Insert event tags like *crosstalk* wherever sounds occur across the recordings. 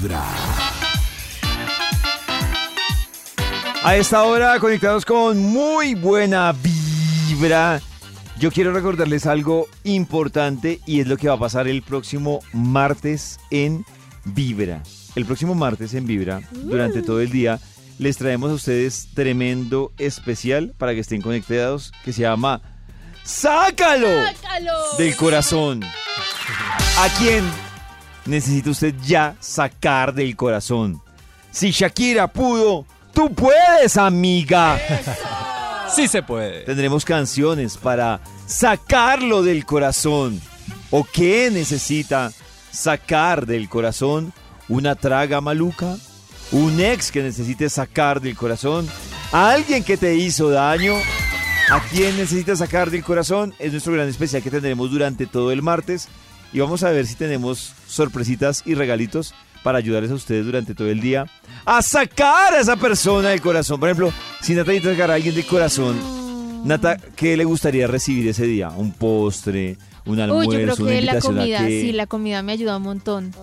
Vibra. A esta hora conectados con muy buena vibra. Yo quiero recordarles algo importante y es lo que va a pasar el próximo martes en Vibra. El próximo martes en Vibra, durante todo el día, les traemos a ustedes tremendo especial para que estén conectados que se llama ¡Sácalo! ¡Sácalo! Del corazón. ¿A quién necesita usted ya sacar del corazón? Si Shakira pudo, tú puedes, amiga. Sí se puede. Tendremos canciones para sacarlo del corazón. ¿O qué necesita sacar del corazón? ¿Una traga maluca? ¿Un ex que necesite sacar del corazón? ¿A alguien que te hizo daño? ¿A quién necesita sacar del corazón? Es nuestro gran especial que tendremos durante todo el martes. Y vamos a ver si tenemos sorpresitas y regalitos para ayudarles a ustedes durante todo el día a sacar a esa persona del corazón. Por ejemplo, si Nata necesita sacar a alguien del corazón, Nata, ¿qué le gustaría recibir ese día? ¿Un postre? ¿Un Uy, almuerzo? yo creo ¿Una que la a comida, qué? sí, la comida me ayuda un montón.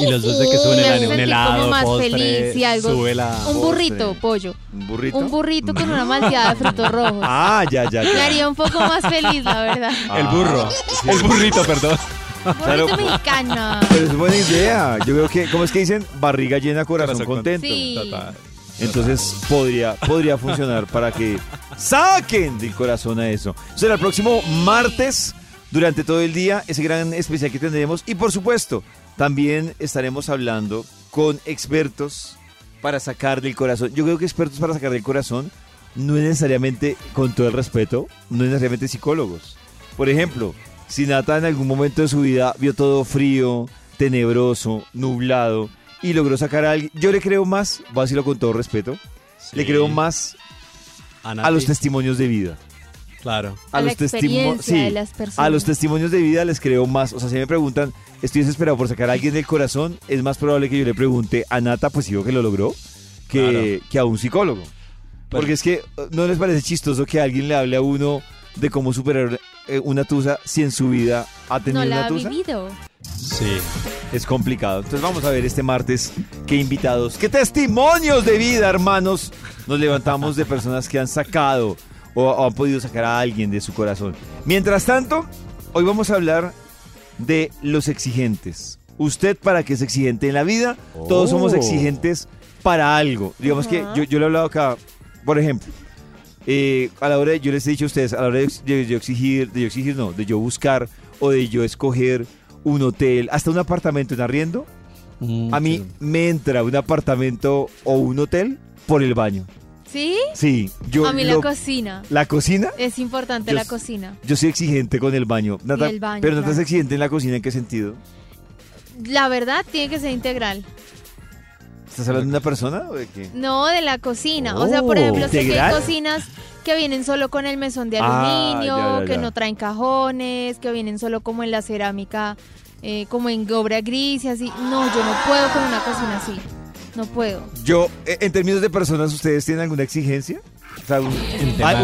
Y los dos de que suben Me el un helado, más postre, feliz y algo. sube la... Un Postre. burrito, pollo. ¿Un burrito? Un burrito con una malteada de frutos *laughs* rojos. Ah, ya, ya, Me ya. haría un poco más feliz, la verdad. El burro. Ah, El burrito, perdón. Burrito Claro. mexicano. Pero es buena idea. Yo creo que, ¿cómo es que dicen? Barriga llena, corazón, Corazón contento. Sí. Total. Entonces podría, podría funcionar para que saquen del corazón a eso. Será el próximo martes, durante todo el día, ese gran especial que tendremos. Y por supuesto, también estaremos hablando con expertos para sacar del corazón. Yo creo que expertos para sacar del corazón no es necesariamente, con todo el respeto, no es necesariamente psicólogos. Por ejemplo, si Nata en algún momento de su vida vio todo frío, tenebroso, nublado y logró sacar a alguien, yo le creo más, voy a decirlo con todo respeto, le creo más a los testimonios de vida. Claro. A los testimo- experiencia sí, de las personas. a los testimonios de vida les creo más. O sea, si me preguntan, estoy desesperado por sacar a alguien del corazón, es más probable que yo le pregunte a Nata, pues digo que lo logró, que, que a un psicólogo. Porque es que eh, no les parece chistoso que alguien le hable a uno de cómo superar eh, una tusa si en su vida ha tenido No la una ha tusa. vivido. Sí. Es complicado. Entonces vamos a ver este martes qué invitados, qué testimonios de vida, hermanos, nos levantamos de personas que han sacado o, o han podido sacar a alguien de su corazón. Mientras tanto, hoy vamos a hablar de los exigentes. Usted para qué es exigente en la vida, todos somos Oh. exigentes para algo. Digamos que yo, yo lo he hablado acá, por ejemplo, eh, a la hora de, yo les he dicho a ustedes, a la hora de, de yo exigir, de yo exigir no, de yo buscar o de yo escoger un hotel, hasta un apartamento en arriendo, Mm, a mí sí. me entra un apartamento o un hotel por el baño. ¿Sí? Sí, yo a mí la lo- cocina. la cocina, Es importante Yo la cocina. yo soy exigente con el baño. Nata, el baño, pero no estás claro. exigente en la cocina, ¿en qué sentido? La verdad tiene que ser integral. ¿Estás hablando de una persona o de qué? No, de la cocina. O sea, por Oh. ejemplo, sé que hay cocinas que vienen solo con el mesón de Ah, aluminio, ya, ya, que no traen cajones, que vienen solo como en la cerámica, eh, como en obra gris y así. No, yo no puedo con una cocina así. No puedo. Yo, eh, en términos de personas, ¿ustedes tienen alguna exigencia? O sea, un,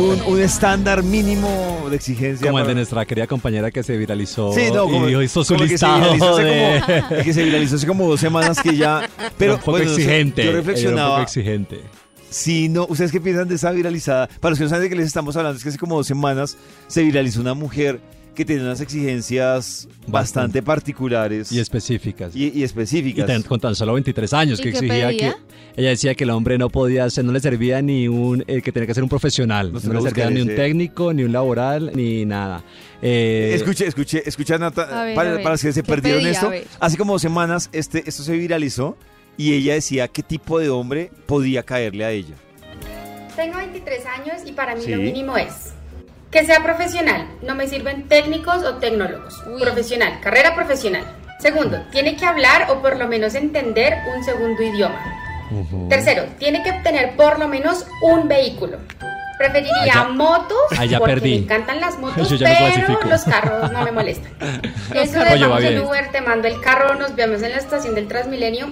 un- un estándar mínimo de exigencia. Como el de nuestra querida compañera que se viralizó Sí, no, como, y hizo su como que se listado viralizó hace de... como, *laughs* que se viralizó hace como dos semanas que ya... Pero un poco bueno, no sé, exigente. yo ella era un reflexionaba... poco exigente. Sí, no, ¿ustedes qué piensan de esa viralizada? Para los que no saben de qué les estamos hablando, es que hace como dos semanas se viralizó una mujer que tenía unas exigencias bastante, Bastante. particulares Y específicas. y, y Y específicas. tan- con tan solo 23 años ¿Y que exigía pedía? que ella decía que el hombre no podía ser, no le servía ni un eh, que tenía que ser un profesional, Nos no le servía ni un técnico, ni un laboral, ni nada. Eh, Escuche, escuche, escucha Nata, ver, para, para los que se ¿Qué perdieron pedía? esto, hace como dos semanas este, esto se viralizó y ella decía qué tipo de hombre podía caerle a ella. Tengo 23 años y para mí Sí. lo mínimo es que sea profesional. No me sirven técnicos o tecnólogos. Uy. Profesional, carrera profesional. Segundo, tiene que hablar o por lo menos entender un segundo idioma. Tercero, tiene que obtener por lo menos un vehículo. Preferiría motos Ah, ya porque perdí. me encantan las *laughs* motos, pero los carros no me molestan. *laughs* Eso de vamos. Uber, te mando el carro, nos vemos en la estación del Transmilenio.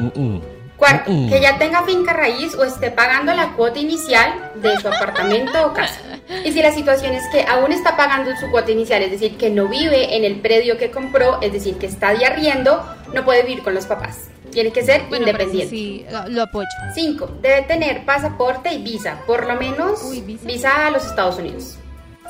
Mm, mm. Cuarto, Mm. que ya tenga finca raíz o esté pagando la cuota inicial de su apartamento o casa. Y si la situación es que aún está pagando su cuota inicial, es decir, que no vive en el predio que compró, es decir, que está de arriendo, no puede vivir con los papás. Tiene que ser Bueno, independiente. sí, ah, lo apoyo. 5. Debe tener pasaporte y visa, por lo menos Uy, visa. visa a los Estados Unidos.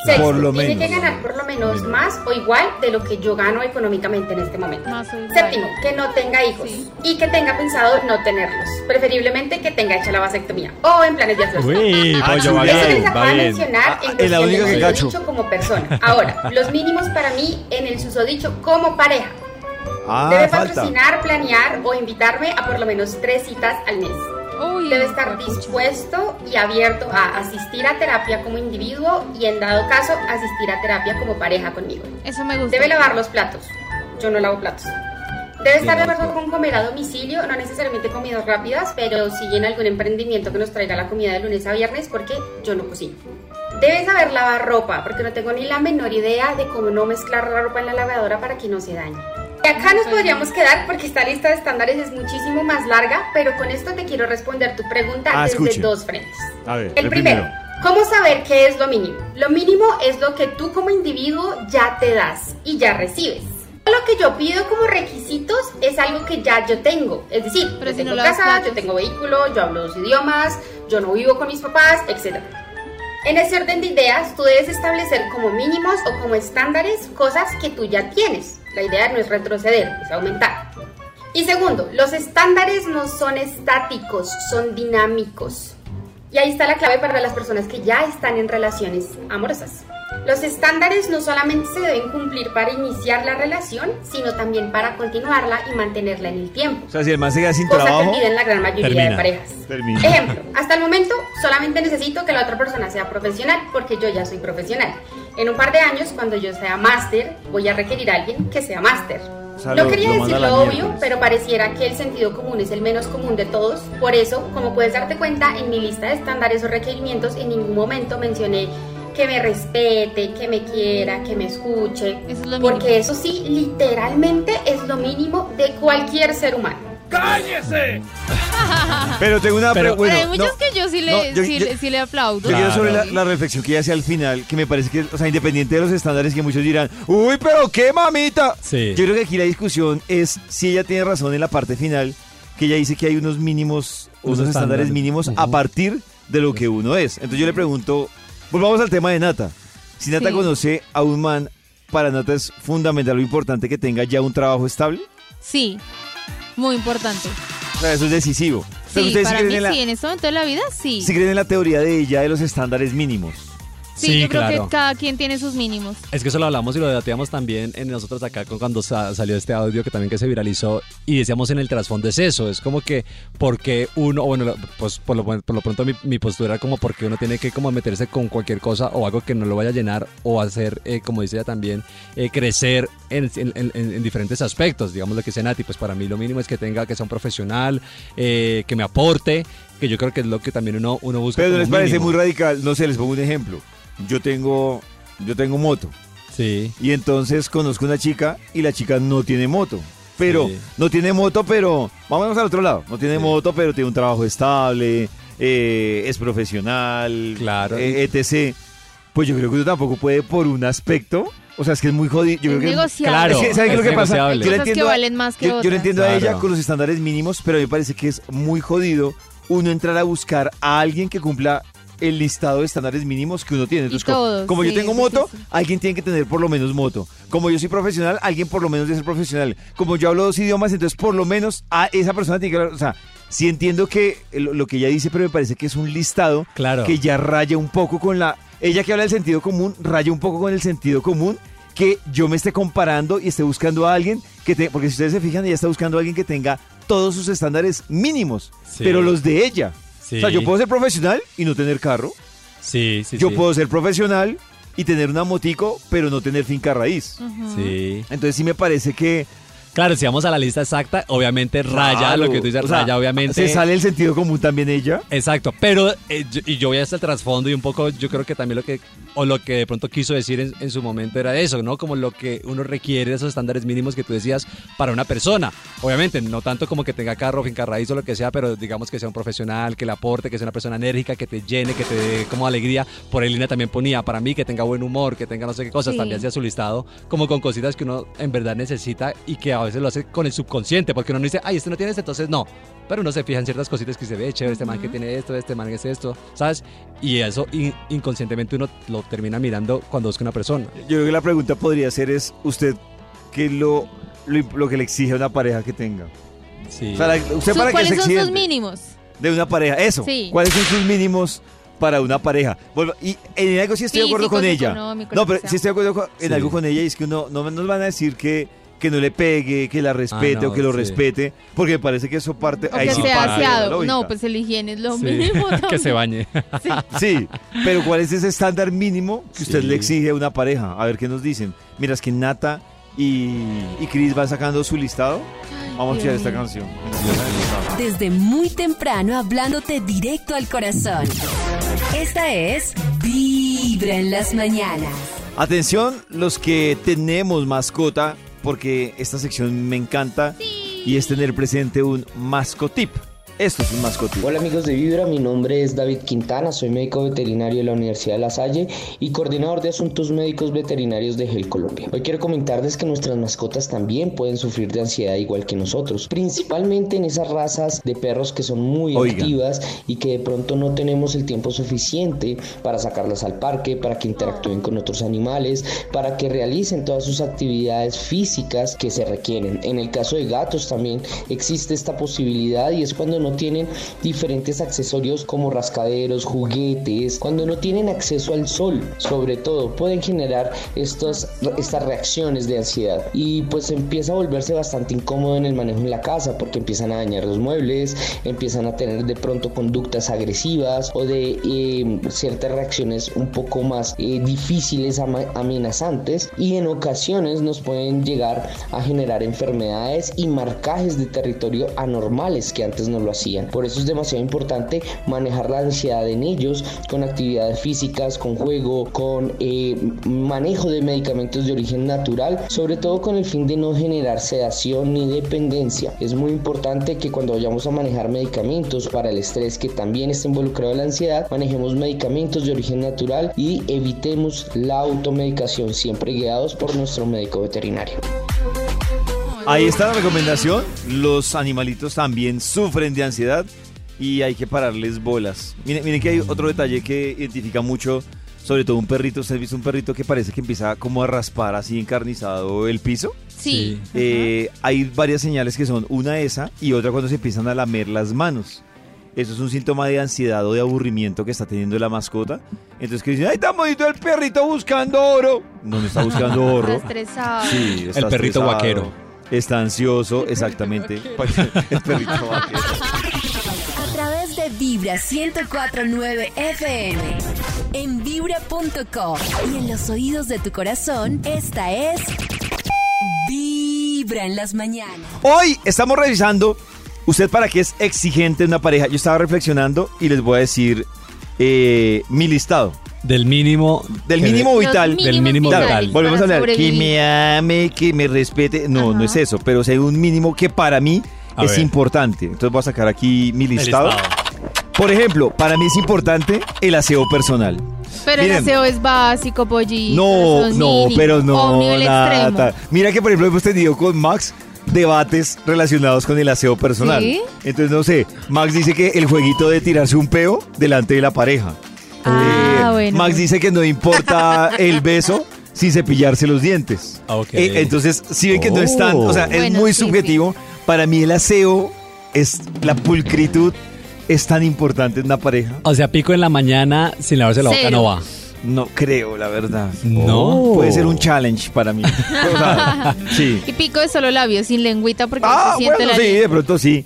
Sexto, Por lo tiene menos. que ganar por lo menos más o igual de lo que yo gano económicamente en este momento. Séptimo, que no tenga hijos Sí. y que tenga pensado no tenerlos. Preferiblemente que tenga hecha la vasectomía o en planes de hacerlo. Uy, Ah, pollo, va chulo. Eso les bien, va bien. mencionar Ah, en es la única que cacho. como persona. Ahora, los mínimos para mí en el susodicho como pareja. Ah, Debe falta. patrocinar, planear o invitarme a por lo menos tres citas al mes. Uy, Debe estar dispuesto y abierto a asistir a terapia como individuo y en dado caso asistir a terapia como pareja conmigo. Eso me gusta. Debe lavar los platos. Yo no lavo platos. Debe estar de acuerdo con comer a domicilio, no necesariamente comidas rápidas, pero sí en algún emprendimiento que nos traiga la comida de lunes a viernes porque yo no cocino. Debe saber lavar ropa, porque no tengo ni la menor idea de cómo no mezclar la ropa en la lavadora para que no se dañe. Y acá nos podríamos quedar porque esta lista de estándares es muchísimo más larga, pero con esto te quiero responder tu pregunta Ah, desde escuche. dos frentes. A ver, El primero, ¿cómo saber qué es lo mínimo? Lo mínimo es lo que tú como individuo ya te das y ya recibes. Lo que yo pido como requisitos es algo que ya yo tengo. Es decir, Pero yo si no tengo lavas casa, yo tengo vehículo, yo hablo dos idiomas, yo no vivo con mis papás, etc. En ese orden de ideas, tú debes establecer como mínimos o como estándares cosas que tú ya tienes. La idea no es retroceder, es aumentar. Y segundo, los estándares no son estáticos, son dinámicos. Y ahí está la clave para las personas que ya están en relaciones amorosas. Los estándares no solamente se deben cumplir para iniciar la relación, sino también para continuarla y mantenerla en el tiempo. O sea, si el man sin Cosa que trabajo, olviden la gran mayoría termina. de parejas. termina. Ejemplo, hasta el momento solamente necesito que la otra persona sea profesional porque yo ya soy profesional. En un par de años, cuando yo sea máster, voy a requerir a alguien que sea máster. No quería decirlo obvio, pero pareciera que el sentido común es el menos común de todos. Por eso, como puedes darte cuenta, en mi lista de estándares o requerimientos en ningún momento mencioné que me respete, que me quiera, que me escuche. Eso es lo porque mínimo. eso sí, literalmente es lo mínimo de cualquier ser humano. *laughs* Pero tengo una Pero- pregunta. Hay muchos no, que yo sí le, no, yo- sí, yo- le- sí le aplaudo. Yo quiero sobre la, la reflexión que ella hace al final, que me parece que, o sea, independiente de los estándares que muchos dirán, uy, pero qué mamita. Sí. Yo creo que aquí la discusión es si ella tiene razón en la parte final, que ella dice que hay unos mínimos, Unos unos estándares estándares. mínimos a Ujú. partir de lo que uno es. Entonces yo le pregunto, volvamos al tema de Nata. Si Nata Sí. conoce a un man, para Nata es fundamental o importante que tenga ya un trabajo estable. Sí, muy importante. O sea, eso es decisivo. Pero Sí, para creen, mí en la, sí, en este momento de la vida sí. sí creen en la teoría de ella de los estándares mínimos. Sí, Sí, yo creo claro. que cada quien tiene sus mínimos. Es que eso lo hablamos y lo debatíamos también en nosotros acá con- cuando sa- salió este audio que también que se viralizó y decíamos en el trasfondo es eso, es como que porque uno, o bueno, lo- pues por lo, por lo pronto mi, mi postura era como porque uno tiene que como meterse con cualquier cosa o algo que no lo vaya a llenar o hacer, eh, como dice ella también, eh, crecer en, en- en- en diferentes aspectos, digamos lo que dice Nati, pues para mí lo mínimo es que tenga que ser un profesional, eh, que me aporte, que yo creo que es lo que también uno, uno busca. Pero ¿no como les parece mínimo. muy radical. No sé, les pongo un ejemplo. Yo tengo, yo tengo moto. Sí. Y entonces conozco una chica y la chica no tiene moto. Pero, Sí. no tiene moto, pero, vámonos al otro lado. No tiene Sí. moto, pero tiene un trabajo estable, eh, es profesional, Claro. eh, etc. Pues yo creo que uno tampoco puede por un aspecto. O sea, es que es muy jodido. Yo Es creo que. Claro. Es que, ¿sabe qué es lo que pasa? Yo le que entiendo a- valen más que yo, yo le entiendo a ella con los estándares mínimos, pero me parece que es muy jodido uno entrar a buscar a alguien que cumpla el listado de estándares mínimos que uno tiene. Entonces, como- todos, como yo sí, tengo moto, alguien tiene que tener por lo menos moto. Como yo soy profesional, alguien por lo menos debe ser profesional. Como yo hablo dos idiomas, entonces por lo menos a esa persona tiene que hablar. O sea, sí entiendo que lo, lo que ella dice, pero me parece que es un listado Claro. que ya raya un poco con la. Ella que habla del sentido común, raya un poco con el sentido común que yo me esté comparando y esté buscando a alguien que te, porque si ustedes se fijan, ella está buscando a alguien que tenga todos sus estándares mínimos, Sí. pero los de ella. Sí. O sea, yo puedo ser profesional y no tener carro. Sí, sí, yo sí. puedo ser profesional y tener una motico, pero no tener finca raíz. Sí. Entonces sí me parece que Claro, si vamos a la lista exacta, obviamente raya Claro, lo que tú dices, o sea, raya obviamente. Se sale el sentido común también ella. Exacto, pero eh, yo- y yo voy hasta el trasfondo y un poco yo creo que también lo que o lo que de pronto quiso decir en, en, su momento era eso, ¿no? Como lo que uno requiere, esos estándares mínimos que tú decías para una persona. Obviamente, no tanto como que tenga carro, finca raíz o lo que sea, pero digamos que sea un profesional, que le aporte, que sea una persona enérgica, que te llene, que te dé como alegría. Por ahí Lina también ponía, para mí, que tenga buen humor, que tenga no sé qué cosas, Sí. también hacía su listado, como con cositas que uno en verdad necesita y que a veces lo hace con el subconsciente, porque uno no dice, ay, este no tiene esto, entonces no. Pero uno se fija en ciertas cositas que se ve, chévere, este man que tiene esto, este man que es esto, ¿sabes? Y eso in- inconscientemente uno lo termina mirando cuando busca una persona. Yo creo que la pregunta podría ser es, ¿usted qué es lo, lo, lo que le exige a una pareja que tenga? Sí. O sea, la- ¿Usted para qué ¿Cuáles es son sus mínimos? de una pareja? Eso. Sí. ¿Cuáles son sus mínimos para una pareja? Y en algo sí estoy de acuerdo con ella. No, pero sí estoy de acuerdo con- en Sí. algo con ella y es que uno no nos van a decir que, que no le pegue, que la respete Ah, no, o que lo sí. respete, porque me parece que eso parte... O ahí que sí sea aseado. No, pues el higiene es lo Sí. mínimo. *laughs* que se bañe. Sí, pero ¿cuál es ese estándar mínimo que usted le exige a una pareja? A ver qué nos dicen. Mira, es que Nata y, y Chris van sacando su listado. Vamos a escuchar esta canción. Desde muy temprano hablándote directo al corazón. Esta es Vibra en las mañanas. Atención, los que tenemos mascota, porque esta sección me encanta y es tener presente un mascotip. Esto es un mascotip. Hola amigos de Vibra, mi nombre es David Quintana, soy médico veterinario de la Universidad de La Salle y coordinador de asuntos médicos veterinarios de GEL Colombia. Hoy quiero comentarles que nuestras mascotas también pueden sufrir de ansiedad igual que nosotros, principalmente en esas razas de perros que son muy Oigan. activas y que de pronto no tenemos el tiempo suficiente para sacarlas al parque, para que interactúen con otros animales, para que realicen todas sus actividades físicas que se requieren. En el caso de gatos también existe esta posibilidad y es cuando no tienen diferentes accesorios como rascaderos, juguetes, cuando no tienen acceso al sol, sobre todo, pueden generar estos, estas reacciones de ansiedad. Y pues empieza a volverse bastante incómodo en el manejo en la casa porque empiezan a dañar los muebles, empiezan a tener de pronto conductas agresivas o de eh, ciertas reacciones un poco más eh, difíciles, amenazantes y en ocasiones nos pueden llegar a generar enfermedades y marcajes de territorio anormales que antes no lo hacían. Por eso es demasiado importante manejar la ansiedad en ellos con actividades físicas, con juego, con eh, manejo de medicamentos de origen natural, sobre todo con el fin de no generar sedación ni dependencia. Es muy importante que cuando vayamos a manejar medicamentos para el estrés que también está involucrado en la ansiedad, manejemos medicamentos de origen natural y evitemos la automedicación siempre guiados por nuestro médico veterinario. Ahí está la recomendación. Los animalitos también sufren de ansiedad y hay que pararles bolas. Miren, miren que hay otro detalle que identifica mucho, sobre todo un perrito. ¿Usted ha visto un perrito que parece que empieza como a raspar así encarnizado el piso? Sí. Eh, hay varias señales que son una esa y otra cuando se empiezan a lamer las manos. Eso es un síntoma de ansiedad o de aburrimiento que está teniendo la mascota. Entonces que dicen, ay, tan bonito el perrito buscando oro. No, no está buscando *laughs* Está oro. estresado. Sí, está El perrito estresado, vaquero. Está ansioso, exactamente. el perrito vaquero. A través de Vibra 1049 FM. En vibra.com. Y en los oídos de tu corazón, esta es. Vibra en las mañanas. Hoy estamos revisando, usted para qué es exigente en una pareja. Yo estaba reflexionando y les voy a decir eh, mi listado. Del mínimo. Del mínimo vital. Del mínimo vital. Volvemos a hablar, que me ame, que me respete. No, Ajá. no es eso, pero hay un mínimo que para mí A es ver. importante. Entonces voy a sacar aquí mi listado. Por ejemplo, para mí es importante el aseo personal. Pero Miren. el aseo es básico, pollito. No, no, mínimo. pero no, O nada. Mira que por ejemplo hemos tenido con Max debates relacionados con el aseo personal. ¿Sí? Entonces no sé, Max dice que el jueguito de tirarse un peo delante de la pareja. Ah, Eh, bueno. Max dice que no importa *laughs* el beso sin cepillarse los dientes. Ok. Eh, entonces, si ven que no es tan, o sea, es Bueno, muy sí, subjetivo. Para mí el aseo es la pulcritud es tan importante en una pareja. O sea, pico en la mañana sin lavarse la boca Cero. no va. No creo, la verdad. No. Puede ser un challenge para mí. *laughs* O sea, sí. Y pico de solo labios, sin lengüita, porque Ah, se siente bueno, la sí, lengua. de pronto sí.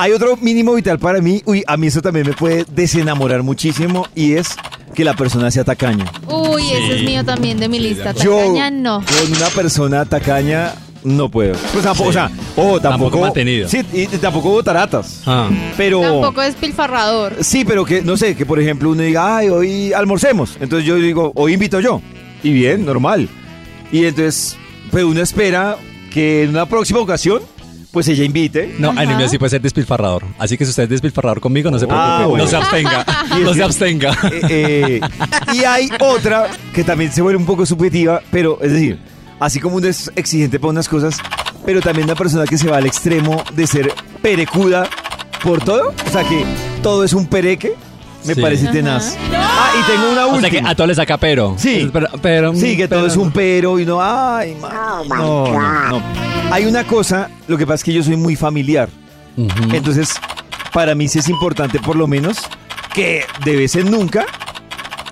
Hay otro mínimo vital para mí. Uy, a mí eso también me puede desenamorar muchísimo y es que la persona sea tacaña. Uy, eso es mío también de mi lista. acuerdo. Yo Tacaña, no. con una persona tacaña no puedo. Pues tampoco, Sí. o sea, ojo, tampoco. Tampoco mantenido. Sí, y tampoco botaratas. Ah. Pero. Tampoco despilfarrador. Sí, pero que, no sé, que por ejemplo uno diga, ay, hoy almorcemos. Entonces yo digo, hoy invito yo. Y bien, normal. Y entonces, pues uno espera que en una próxima ocasión, pues ella invite. No, Ajá. Anemia sí puede ser despilfarrador. Así que si usted es despilfarrador conmigo, no se preocupe. Ah, bueno. No se abstenga. *laughs* no se abstenga. Eh, eh, y hay otra que también se vuelve un poco subjetiva, pero es decir, así como uno es exigente para unas cosas, pero también una persona que se va al extremo de ser perecuda por todo, o sea que todo es un pereque, me Sí. parece tenaz. Ah, y tengo una O sea que a todo le saca pero. Sí. Pero, pero- Sí, que todo pero- es un pero y no, ay, ma- no, no, no. Hay una cosa, lo que pasa es que yo soy muy familiar. Ujú. Entonces, para mí sí es importante por lo menos que de vez en nunca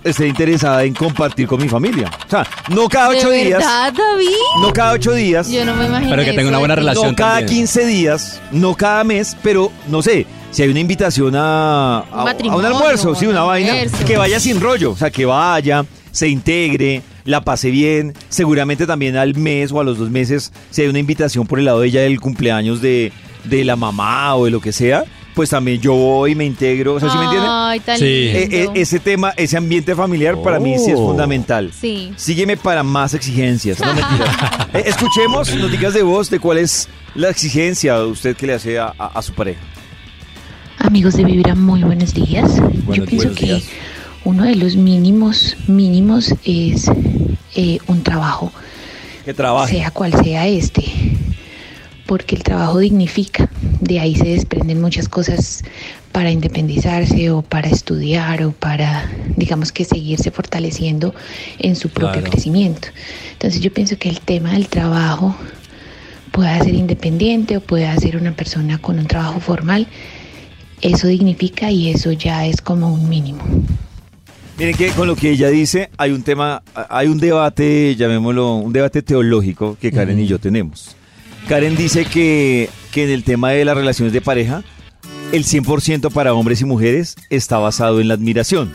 esté interesada en compartir con mi familia. O sea, no cada ocho ¿De días, verdad, David? no cada ocho días, Yo no me imagino. Pero que tenga una buena relación. no cada también. 15 días, no cada mes, pero no sé, si hay una invitación a, a- a un almuerzo, sí, un una vaina, almuerzo. que vaya sin rollo, o sea, que vaya, se integre, la pase bien, seguramente también al mes o a los dos meses, si hay una invitación por el lado de ella del cumpleaños de, de la mamá o de lo que sea, pues también yo voy y me integro, o sea, ¿sí me entienden? Ay, tan Sí. Lindo. eh, ese tema, ese ambiente familiar para mí sí es Oh. fundamental. Sí. Sígueme para más exigencias. No. *laughs* Eh, escuchemos noticias de voz de cuál es la exigencia de usted que le hace a, a- a su pareja. Amigos de Vibra, muy buenos días. Yo pienso que días. uno de los mínimos, mínimos es eh, un trabajo, Que trabaje. sea cual sea este, porque el trabajo dignifica. De ahí se desprenden muchas cosas para independizarse o para estudiar o para, digamos que seguirse fortaleciendo en su propio Claro. crecimiento. Entonces yo pienso que el tema del trabajo pueda ser independiente o pueda ser una persona con un trabajo formal, eso dignifica y eso ya es como un mínimo. Miren que con lo que ella dice hay un tema, hay un debate, llamémoslo, un debate teológico que Karen y yo tenemos. Karen dice que, que en el tema de las relaciones de pareja, el 100% para hombres y mujeres está basado en la admiración.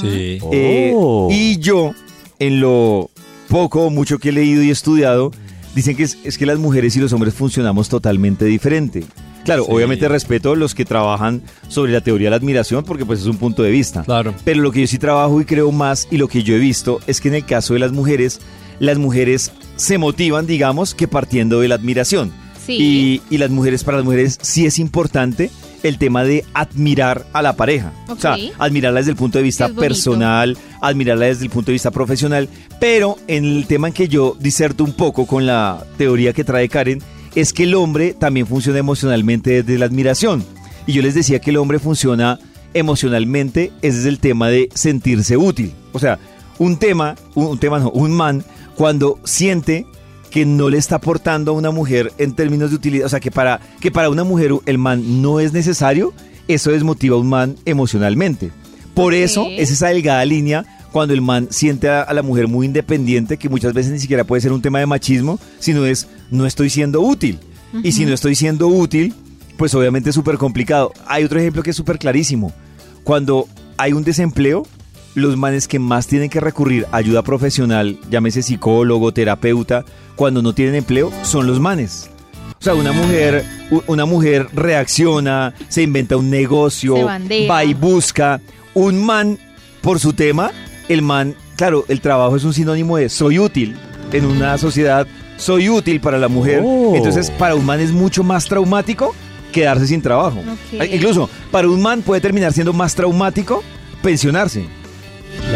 Sí. Eh, Oh. y yo, en lo poco o mucho que he leído y estudiado, dicen que es, es que las mujeres y los hombres funcionamos totalmente diferente. Claro, Sí. obviamente respeto a los que trabajan sobre la teoría de la admiración porque pues es un punto de vista. Claro. Pero lo que yo sí trabajo y creo más y lo que yo he visto es que en el caso de las mujeres, las mujeres se motivan, digamos, que partiendo de la admiración. Sí. Y, y las mujeres, para las mujeres sí es importante el tema de admirar a la pareja. O sea, admirarla desde el punto de vista personal, admirarla desde el punto de vista profesional. Pero en el tema en que yo diserto un poco con la teoría que trae Karen, es que el hombre también funciona emocionalmente desde la admiración. Y yo les decía que el hombre funciona emocionalmente es desde el tema de sentirse útil. O sea, un tema, un, un tema no, un man, cuando siente que no le está aportando a una mujer en términos de utilidad, o sea, que para, que para una mujer el man no es necesario, eso desmotiva a un man emocionalmente. Por eso es esa delgada línea cuando el man siente a, a la mujer muy independiente, que muchas veces ni siquiera puede ser un tema de machismo, sino es no estoy siendo útil. Y si no estoy siendo útil, pues obviamente es súper complicado. Hay otro ejemplo que es súper clarísimo. Cuando hay un desempleo, los manes que más tienen que recurrir a ayuda profesional, llámese psicólogo, terapeuta, cuando no tienen empleo, son los manes. O sea, una mujer, u- una mujer reacciona, se inventa un negocio, va y busca. Un man, por su tema, el man, claro, el trabajo es un sinónimo de soy útil en una sociedad, soy útil para la mujer. Oh. Entonces, para un man es mucho más traumático quedarse sin trabajo. Incluso, para un man puede terminar siendo más traumático pensionarse.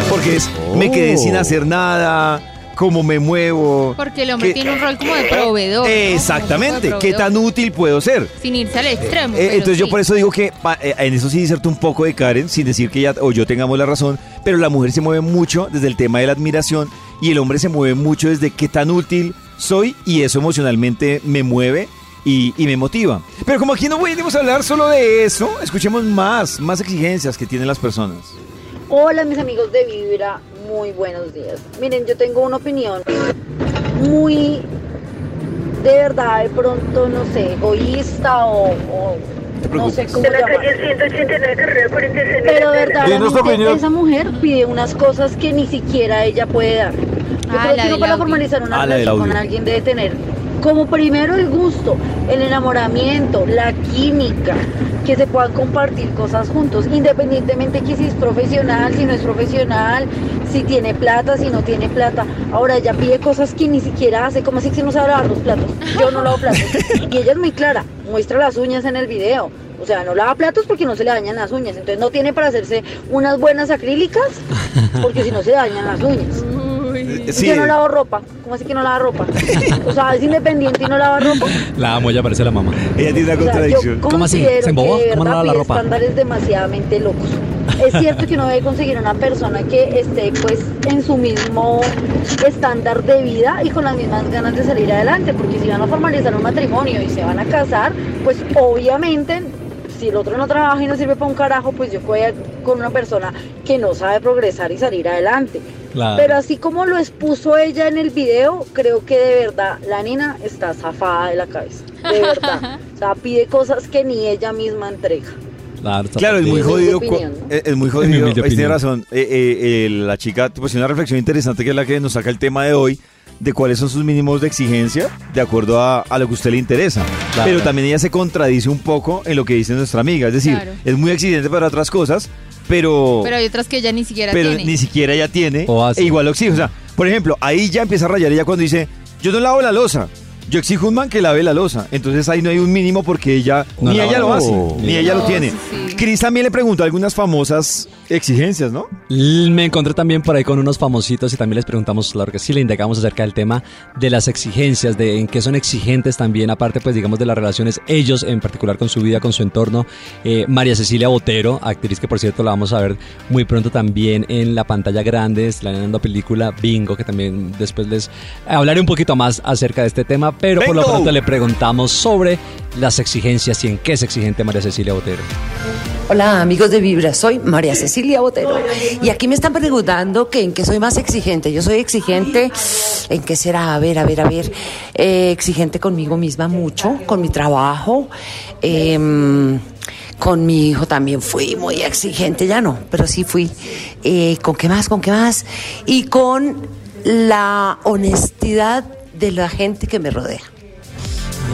Porque es, me quedé sin Oh. hacer nada, cómo me muevo. Porque el hombre ¿Qué- tiene un rol como de proveedor. ¿no? Exactamente, ¿qué tan útil puedo ser? Sin irse al extremo. Eh, pero entonces yo por eso digo que eh, en eso sí diserto un poco de Karen, sin decir que ella o yo tengamos la razón, pero la mujer se mueve mucho desde el tema de la admiración y el hombre se mueve mucho desde qué tan útil soy y eso emocionalmente me mueve y, me motiva. Pero como aquí no venimos a hablar solo de eso, escuchemos más, más exigencias que tienen las personas. Hola mis amigos de Vibra, muy buenos días. Miren, yo tengo una opinión muy, de verdad, de pronto, no sé, egoísta o no sé cómo. Pero de verdad, Dinos tu opinión. esa mujer pide unas cosas que ni siquiera ella puede dar. Yo Ah, creo que uno para formalizar una Ah, relación con alguien debe tener Como primero el gusto, el enamoramiento, la química, que se puedan compartir cosas juntos, independientemente que si es profesional, si no es profesional, si tiene plata, si no tiene plata. Ahora ella pide cosas que ni siquiera hace, como así que no sabe lavar los platos. Yo no lavo platos. *laughs* Y ella es muy clara, muestra las uñas en el video. O sea, no lava platos porque no se le dañan las uñas. Entonces no tiene para hacerse unas buenas acrílicas porque si no se dañan las uñas. Sí. Yo no lavo ropa. ¿Cómo así que no lava ropa? O sea, es independiente y no lava ropa. La amo, ya parece la mamá. Ella tiene una O sea, contradicción. yo ¿Cómo así? considero ¿Se embobó? que de ¿Cómo no verdad lava la pide ropa? estándares demasiadamente locos. Es cierto que uno debe conseguir una persona que esté pues en su mismo estándar de vida y con las mismas ganas de salir adelante, porque si van a formalizar un matrimonio y se van a casar, pues obviamente si el otro no trabaja y no sirve para un carajo, pues yo voy a- con una persona que no sabe progresar y salir adelante. Claro. Pero así como lo expuso ella en el video, creo que de verdad la nena está zafada de la cabeza. De verdad. *laughs* O sea, pide cosas que ni ella misma entrega. Claro, está Claro, es muy jodido. co- opinión, ¿no? Es es muy jodido. tiene razón. Eh, eh, eh, la chica, pues una reflexión interesante que es la que nos saca el tema de hoy, de cuáles son sus mínimos de exigencia, de acuerdo a, a lo que a usted le interesa. Claro. Pero también ella se contradice un poco en lo que dice nuestra amiga. Es decir, Claro. es muy exigente para otras cosas, pero, Pero hay otras que ella ni siquiera pero tiene. ni siquiera ella tiene. O hace. E igual lo exige. O sea, por ejemplo, ahí ya empieza a rayar ella cuando dice, yo no lavo la losa. Yo exijo un man que lave la losa. Entonces ahí no hay un mínimo porque ella, No ni ella la lo hace, ni ella lo tiene. sí, sí. Cris también le preguntó algunas famosas exigencias, ¿no? Me encontré también por ahí con unos famositos y también les preguntamos, claro que sí, le indagamos acerca del tema de las exigencias, de en qué son exigentes también, aparte pues digamos de las relaciones, ellos en particular con su vida, con su entorno. Eh, María Cecilia Botero, actriz que por cierto la vamos a ver muy pronto también en la pantalla grande, estrenando película Bingo, que también después les hablaré un poquito más acerca de este tema, pero por lo pronto le preguntamos sobre las exigencias y en qué es exigente María Cecilia Botero. Hola amigos de Vibra, soy María Cecilia Botero y aquí me están preguntando que en qué soy más exigente. Yo soy exigente, ¿en qué será? A ver, a ver, a ver. Eh, exigente conmigo misma mucho, con mi trabajo. em, con mi hijo también fui muy exigente, ya no, pero sí fui. Eh, ¿Con qué más? ¿Con qué más? Y con la honestidad de la gente que me rodea.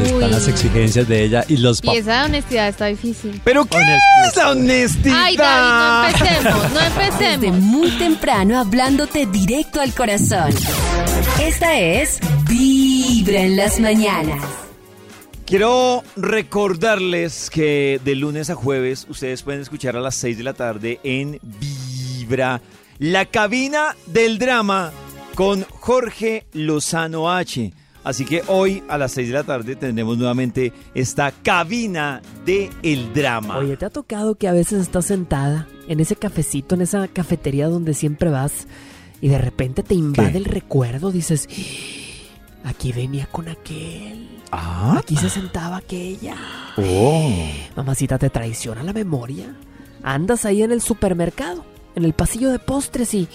Están las exigencias de ella y los Y esa honestidad está difícil. Pero ¿qué es la honestidad? Ay, David, no empecemos, no Desde empecemos. muy temprano hablándote directo al corazón. Esta es Vibra en las mañanas. Quiero recordarles que de lunes a jueves ustedes pueden escuchar a las 6 de la tarde en Vibra, la cabina del drama con Jorge Lozano H. Así que hoy a las 6 de la tarde tendremos nuevamente esta cabina de el drama. Oye, ¿te ha tocado que a veces estás sentada en ese cafecito, en esa cafetería donde siempre vas y de repente te invade ¿Qué? el recuerdo? Dices, aquí venía con aquel, Ah, aquí se sentaba aquella. oh. Mamacita, ¿te traiciona la memoria? Andas ahí en el supermercado, en el pasillo de postres y...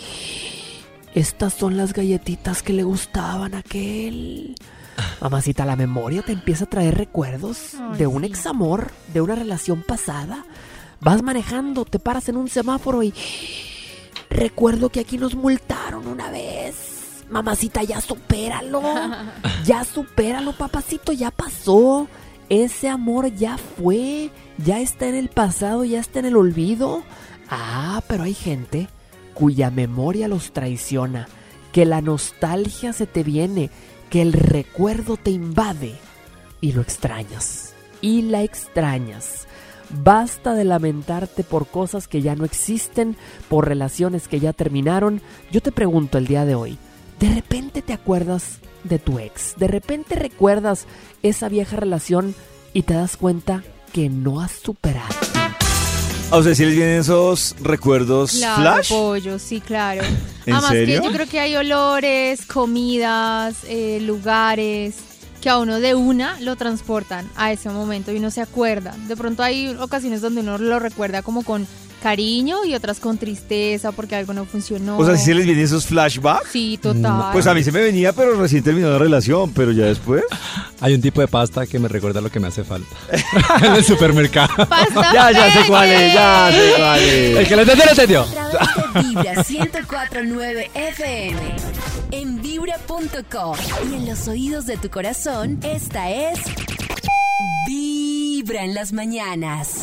Estas son las galletitas que le gustaban a aquel. Mamacita, la memoria te empieza a traer recuerdos Ay, de un sí. examor, de una relación pasada. Vas manejando, te paras en un semáforo y... Recuerdo que aquí nos multaron una vez. Mamacita, ya supéralo. *laughs* Ya supéralo, papacito, ya pasó. Ese amor ya fue. Ya está en el pasado, ya está en el olvido. Ah, pero hay gente cuya memoria los traiciona, que la nostalgia se te viene, que el recuerdo te invade y lo extrañas. Y la extrañas. Basta de lamentarte por cosas que ya no existen, por relaciones que ya terminaron. Yo te pregunto el día de hoy, ¿de repente te acuerdas de tu ex? ¿De repente recuerdas esa vieja relación y te das cuenta que no has superado? ¿A ustedes sí les vienen esos recuerdos Claro, flash? pollo, sí, claro. ¿En Además serio? que yo creo que hay olores, comidas, eh, lugares que a uno de una lo transportan a ese momento y uno se acuerda. De pronto hay ocasiones donde uno lo recuerda como con cariño y otras con tristeza porque algo no funcionó. O sea, si se les vienen esos flashbacks. Sí, total. Pues a mí se me venía, pero recién terminó la relación, pero ya después. Hay un tipo de pasta que me recuerda lo que me hace falta. *laughs* en el supermercado. Pasta Ya, ya sé cuál es, ya sé cuál es. El que lo entendió, lo entendió. Vibra 1049 FM. En vibra.com. Y en los oídos de tu corazón, esta es. Vibra en las mañanas.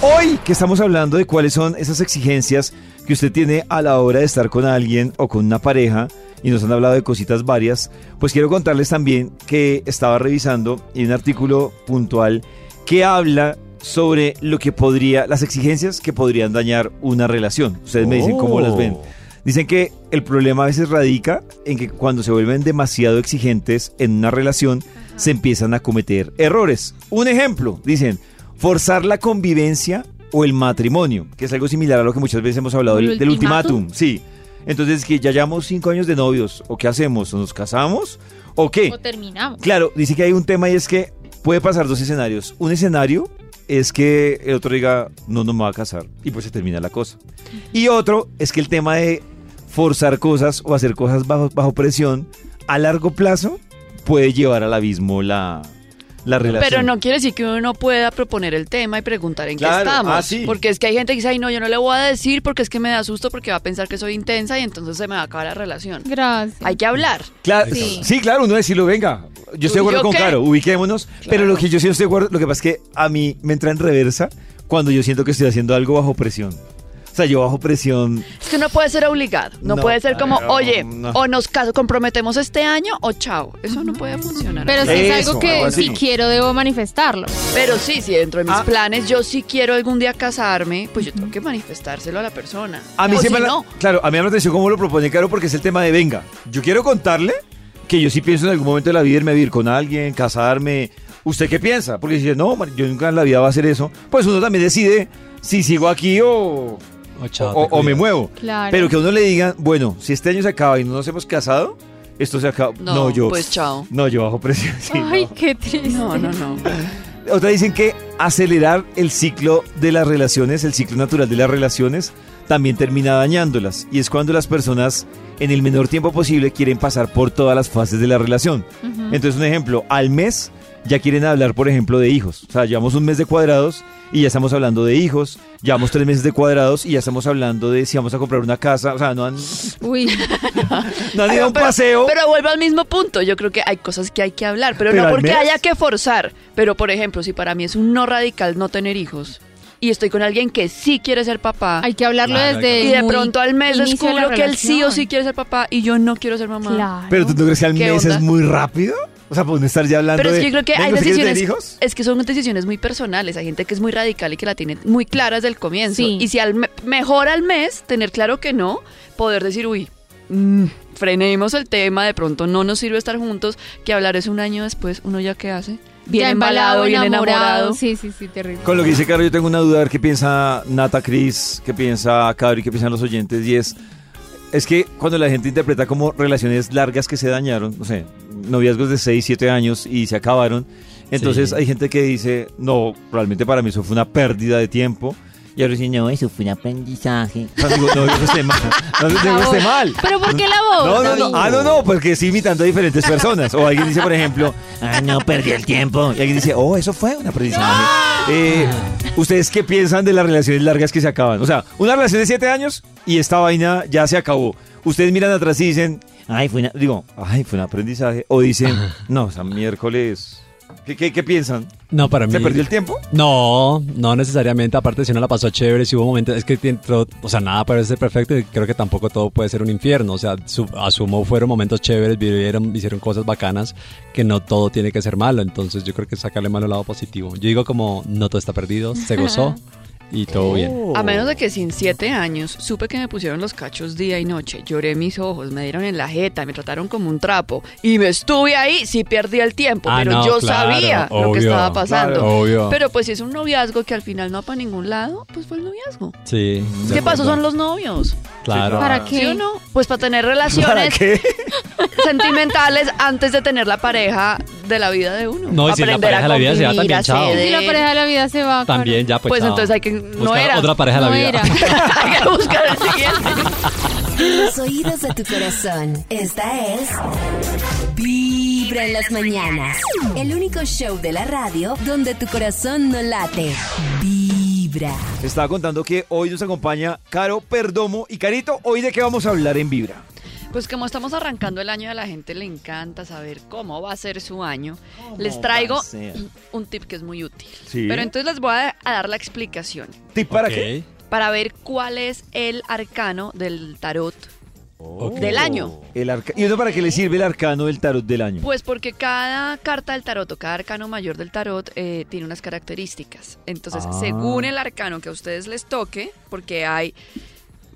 Hoy que estamos hablando de cuáles son esas exigencias que usted tiene a la hora de estar con alguien o con una pareja, y nos han hablado de cositas varias, pues quiero contarles también que estaba revisando en un artículo puntual que habla sobre lo que podría, las exigencias que podrían dañar una relación. Ustedes me dicen cómo las ven. Dicen que el problema a veces radica en que cuando se vuelven demasiado exigentes en una relación, se empiezan a cometer errores. Un ejemplo, dicen, forzar la convivencia o el matrimonio, que es algo similar a lo que muchas veces hemos hablado ¿El del, ultimátum. Sí. Entonces, que ya llevamos cinco años de novios, ¿o qué hacemos? ¿O nos casamos? ¿O qué? O terminamos. Claro, dice que hay un tema y es que puede pasar dos escenarios. Un escenario es que el otro diga, no, no me va a casar, y pues se termina la cosa. Y otro es que el tema de forzar cosas o hacer cosas bajo, bajo presión, a largo plazo, puede llevar al abismo la, la relación. Pero no quiere decir que uno no pueda proponer el tema y preguntar en Claro, qué estamos. ah, sí. Porque es que hay gente que dice, ay, no, yo no le voy a decir porque es que me da susto porque va a pensar que soy intensa y entonces se me va a acabar la relación. Gracias. Hay que hablar. Claro, sí. Sí. claro, uno decirlo, venga, yo estoy de acuerdo ¿yo con qué? Caro, ubiquémonos, pero lo que yo sí no estoy de acuerdo, lo que pasa es que a mí me entra en reversa cuando yo siento que estoy haciendo algo bajo presión. Yo bajo presión Es que no puede ser obligado. No, No, puede ser como, no, oye, no. o nos caso- comprometemos este año o chao. Eso no puede funcionar. Pero si Eso, es algo que algo si quiero debo manifestarlo. Pero sí, si dentro de mis Ah. planes yo sí quiero algún día casarme, pues yo tengo que manifestárselo a la persona. A mí O siempre, si la- no, claro, a mí me la atención cómo lo propone Caro porque es el tema de venga. Yo quiero contarle que yo sí pienso en algún momento de la vida irme a vivir con alguien, casarme. ¿Usted qué piensa? Porque si dice, no, yo nunca en la vida va a hacer eso, pues uno también decide si sigo aquí o, chao, o- me muevo. Claro. Pero que a uno le digan, bueno, si este año se acaba y no nos hemos casado, esto se acaba. No, No, yo. pues chao. No, yo bajo presión. sí, Ay, no. qué triste. no, no, no. Otra dicen que acelerar el ciclo de las relaciones, el ciclo natural de las relaciones, también termina dañándolas. Y es cuando las personas en el menor tiempo posible quieren pasar por todas las fases de la relación. Entonces, un ejemplo, al mes ya quieren hablar, por ejemplo, de hijos. O sea, llevamos un mes de cuadrados y ya estamos hablando de hijos. Llevamos tres meses de cuadrados y ya estamos hablando de si vamos a comprar una casa. O sea, no han, Uy, *laughs* no han ido a un pero, paseo. Pero vuelvo al mismo punto. Yo creo que hay cosas que hay que hablar, pero, Pero no porque haya que forzar. Pero, por ejemplo, si para mí es un no radical no tener hijos y estoy con alguien que sí quiere ser papá. hay que hablarlo Claro, desde y de pronto al mes de descubro que él sí o sí quiere ser papá y yo no quiero ser mamá. Claro. Pero tú no crees que al ¿Qué mes onda? es muy rápido? O sea, por no estar ya hablando Pero es de. que yo creo que hay "Venga, ¿usted quiere tener decisiones, hijos? es que son decisiones muy personales. Hay gente que es muy radical y que la tiene muy clara desde el comienzo. Sí. Y si al me- mejor al mes tener claro que no, poder decir, uy, mm, frenemos el tema, de pronto no nos sirve estar juntos, que hablar es un año después, uno ya qué hace, bien Ya embalado, bien enamorado. Sí, sí, sí, terrible. Con lo que dice Caro, yo tengo una duda, a ver qué piensa Nata Cris, qué piensa Caro y qué piensan los oyentes, y es, es que cuando la gente interpreta como relaciones largas que se dañaron, no sé, noviazgos de 6, 7 años y se acabaron, entonces Sí. hay gente que dice, no, realmente para mí eso fue una pérdida de tiempo, y ahora dicen, no, eso fue un aprendizaje. *laughs* O sea, digo, no, eso esté mal, *laughs* no, no, no, esté mal. ¿Pero por qué la voz? No, no, no. Ah, no, no, porque estoy imitando a diferentes personas. O alguien dice, por ejemplo, *laughs* ah, no, perdí el tiempo. Y alguien dice, oh, eso fue un aprendizaje. Eh, ¿Ustedes qué piensan de las relaciones largas que se acaban? O sea, una relación de siete años y esta vaina ya se acabó. Ustedes miran atrás y dicen, ay, fue una, digo, ay, fue un aprendizaje. O dicen, no, o sea, miércoles. ¿Qué, qué, qué piensan? No, para mí. ¿Se perdió el tiempo? No, no necesariamente. Aparte, si uno la pasó chévere, si hubo momentos. Es que dentro. O sea, nada parece perfecto y creo que tampoco todo puede ser un infierno. O sea, su- asumo fueron momentos chéveres, vivieron, hicieron cosas bacanas, que no todo tiene que ser malo. Entonces, yo creo que sacarle malo el lado positivo. Yo digo, como, no todo está perdido, se gozó *laughs* y todo bien. A menos de que sin siete años supe que me pusieron los cachos día y noche, lloré mis ojos, me dieron en la jeta, me trataron como un trapo y me estuve ahí, sí perdí el tiempo, Ah, pero no, yo claro, sabía lo que estaba pasando. claro, obvio. Pero pues si es un noviazgo que al final no va para ningún lado, pues fue el noviazgo. Sí. ¿Qué pasó? Son los novios. Claro. ¿Para qué? ¿Sí o no? Pues para tener ¿Para relaciones qué? *laughs* sentimentales antes de tener la pareja de la vida de uno. No, y si la Aprender pareja de la vida se va también, a chao. Si la pareja de la vida se va. También ya, pues. Pues chao. entonces hay que no Buscar era. otra pareja de No la vida. era. *laughs* Hay que buscar el siguiente. Los oídos de tu corazón. Esta es Vibra en las mañanas. El único show de la radio donde tu corazón no late. Vibra. Estaba contando que hoy nos acompaña Caro Perdomo. Y Carito, ¿hoy de qué vamos a hablar en Vibra? Pues como estamos arrancando el año, a la gente le encanta saber cómo va a ser su año. Les traigo un tip que es muy útil. Sí. Pero entonces les voy a, a dar la explicación ¿Tip para qué? para ver cuál es el arcano del tarot Ok. del año. El arca- ¿Y eso para qué le sirve el arcano del tarot del año? Pues porque cada carta del tarot o cada arcano mayor del tarot eh, tiene unas características. Entonces, Ah. según el arcano que a ustedes les toque, porque hay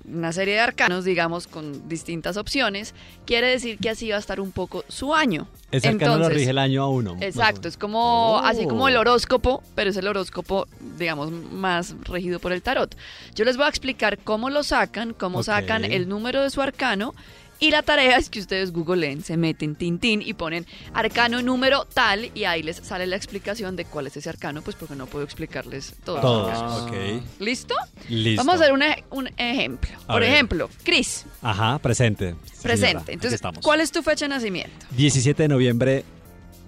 una serie de arcanos, digamos, con distintas opciones, quiere decir que así va a estar un poco su año. Ese arcano lo rige el año a uno. Exacto, es como así como Oh. el horóscopo, pero es el horóscopo, digamos, más regido por el tarot. Yo les voy a explicar cómo lo sacan, cómo sacan el número de su arcano. Y la tarea es que ustedes googleen, se meten tintín y ponen arcano número tal y ahí les sale la explicación de cuál es ese arcano, pues porque no puedo explicarles todo. Todos, Ah. ok. ¿Listo? Listo. Vamos a hacer un, ej- un ejemplo. A Por ver. ejemplo, Cris, Ajá, presente. Sí, presente. Entonces, estamos. ¿cuál es tu fecha de nacimiento? 17 de noviembre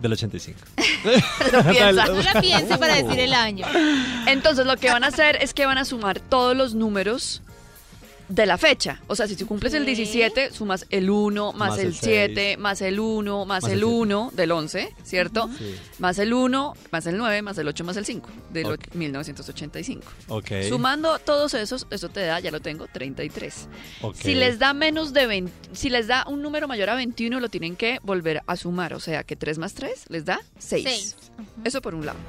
del 85. *laughs* Lo piensa. No la piense para decir el año. Entonces lo que van a hacer es que van a sumar todos los números de la fecha. O sea, si tú cumples el Ok. 17, sumas el 1, más, Más el el 7, más el 1, más, Más el el 1 del 11, ¿cierto? Sí. Más el 1, más el 9, más el 8, más el 5 del Ok. 1985. Ok. Sumando todos esos, eso te da, ya lo tengo, 33. ok. Si les da menos de 20, si les da un número mayor a 21, lo tienen que volver a sumar. O sea, que 3 más 3 les da 6. Seis. Eso por un lado.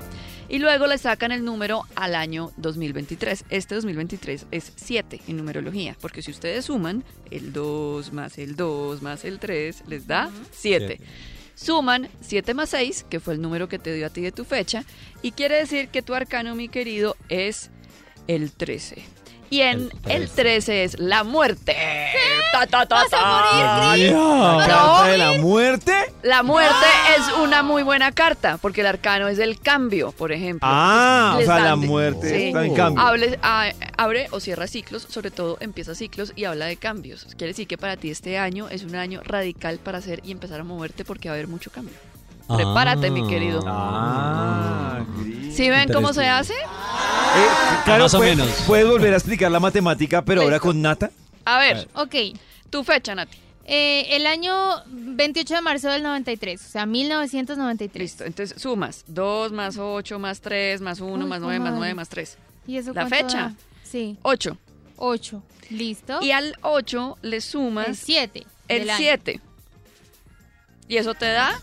Y luego le sacan el número al año 2023. Este 2023 es 7 en numerología, porque si ustedes suman el 2 más el 2 más el 3, les da 7. Siete. Suman 7 más 6, que fue el número que te dio a ti de tu fecha, y quiere decir que tu arcano, mi querido, es el 13. Y en El el 13 es la muerte. Ta, ta, ta, ¿Vas a ta. morir, ¿La carta de la muerte? La muerte es una muy buena carta, porque el arcano es el cambio, por ejemplo. Ah, o sea, la de- muerte Sí. está en cambio. Hable- a- abre o cierra ciclos, sobre todo empieza ciclos y habla de cambios. Quiere decir que para ti este año es un año radical para hacer y empezar a moverte porque va a haber mucho cambio. Prepárate, mi querido. Ah. ¿Sí ven cómo se hace? Eh, claro, Más o ¿puedes- menos. ¿Puedes volver a explicar la matemática, pero ahora Listo. con Nata? A ver, Ok. tu fecha, Nati. Eh, el año 28 de marzo del 93, o sea, 1993. Listo. Entonces sumas 2 más 8 más 3 más 1 Uy, más 9 más comadre. 9 más 3. ¿Y eso ¿La fecha? da? Sí, 8. 8. ¿Listo? Y al 8 le el sumas 7. el 7. Y eso te da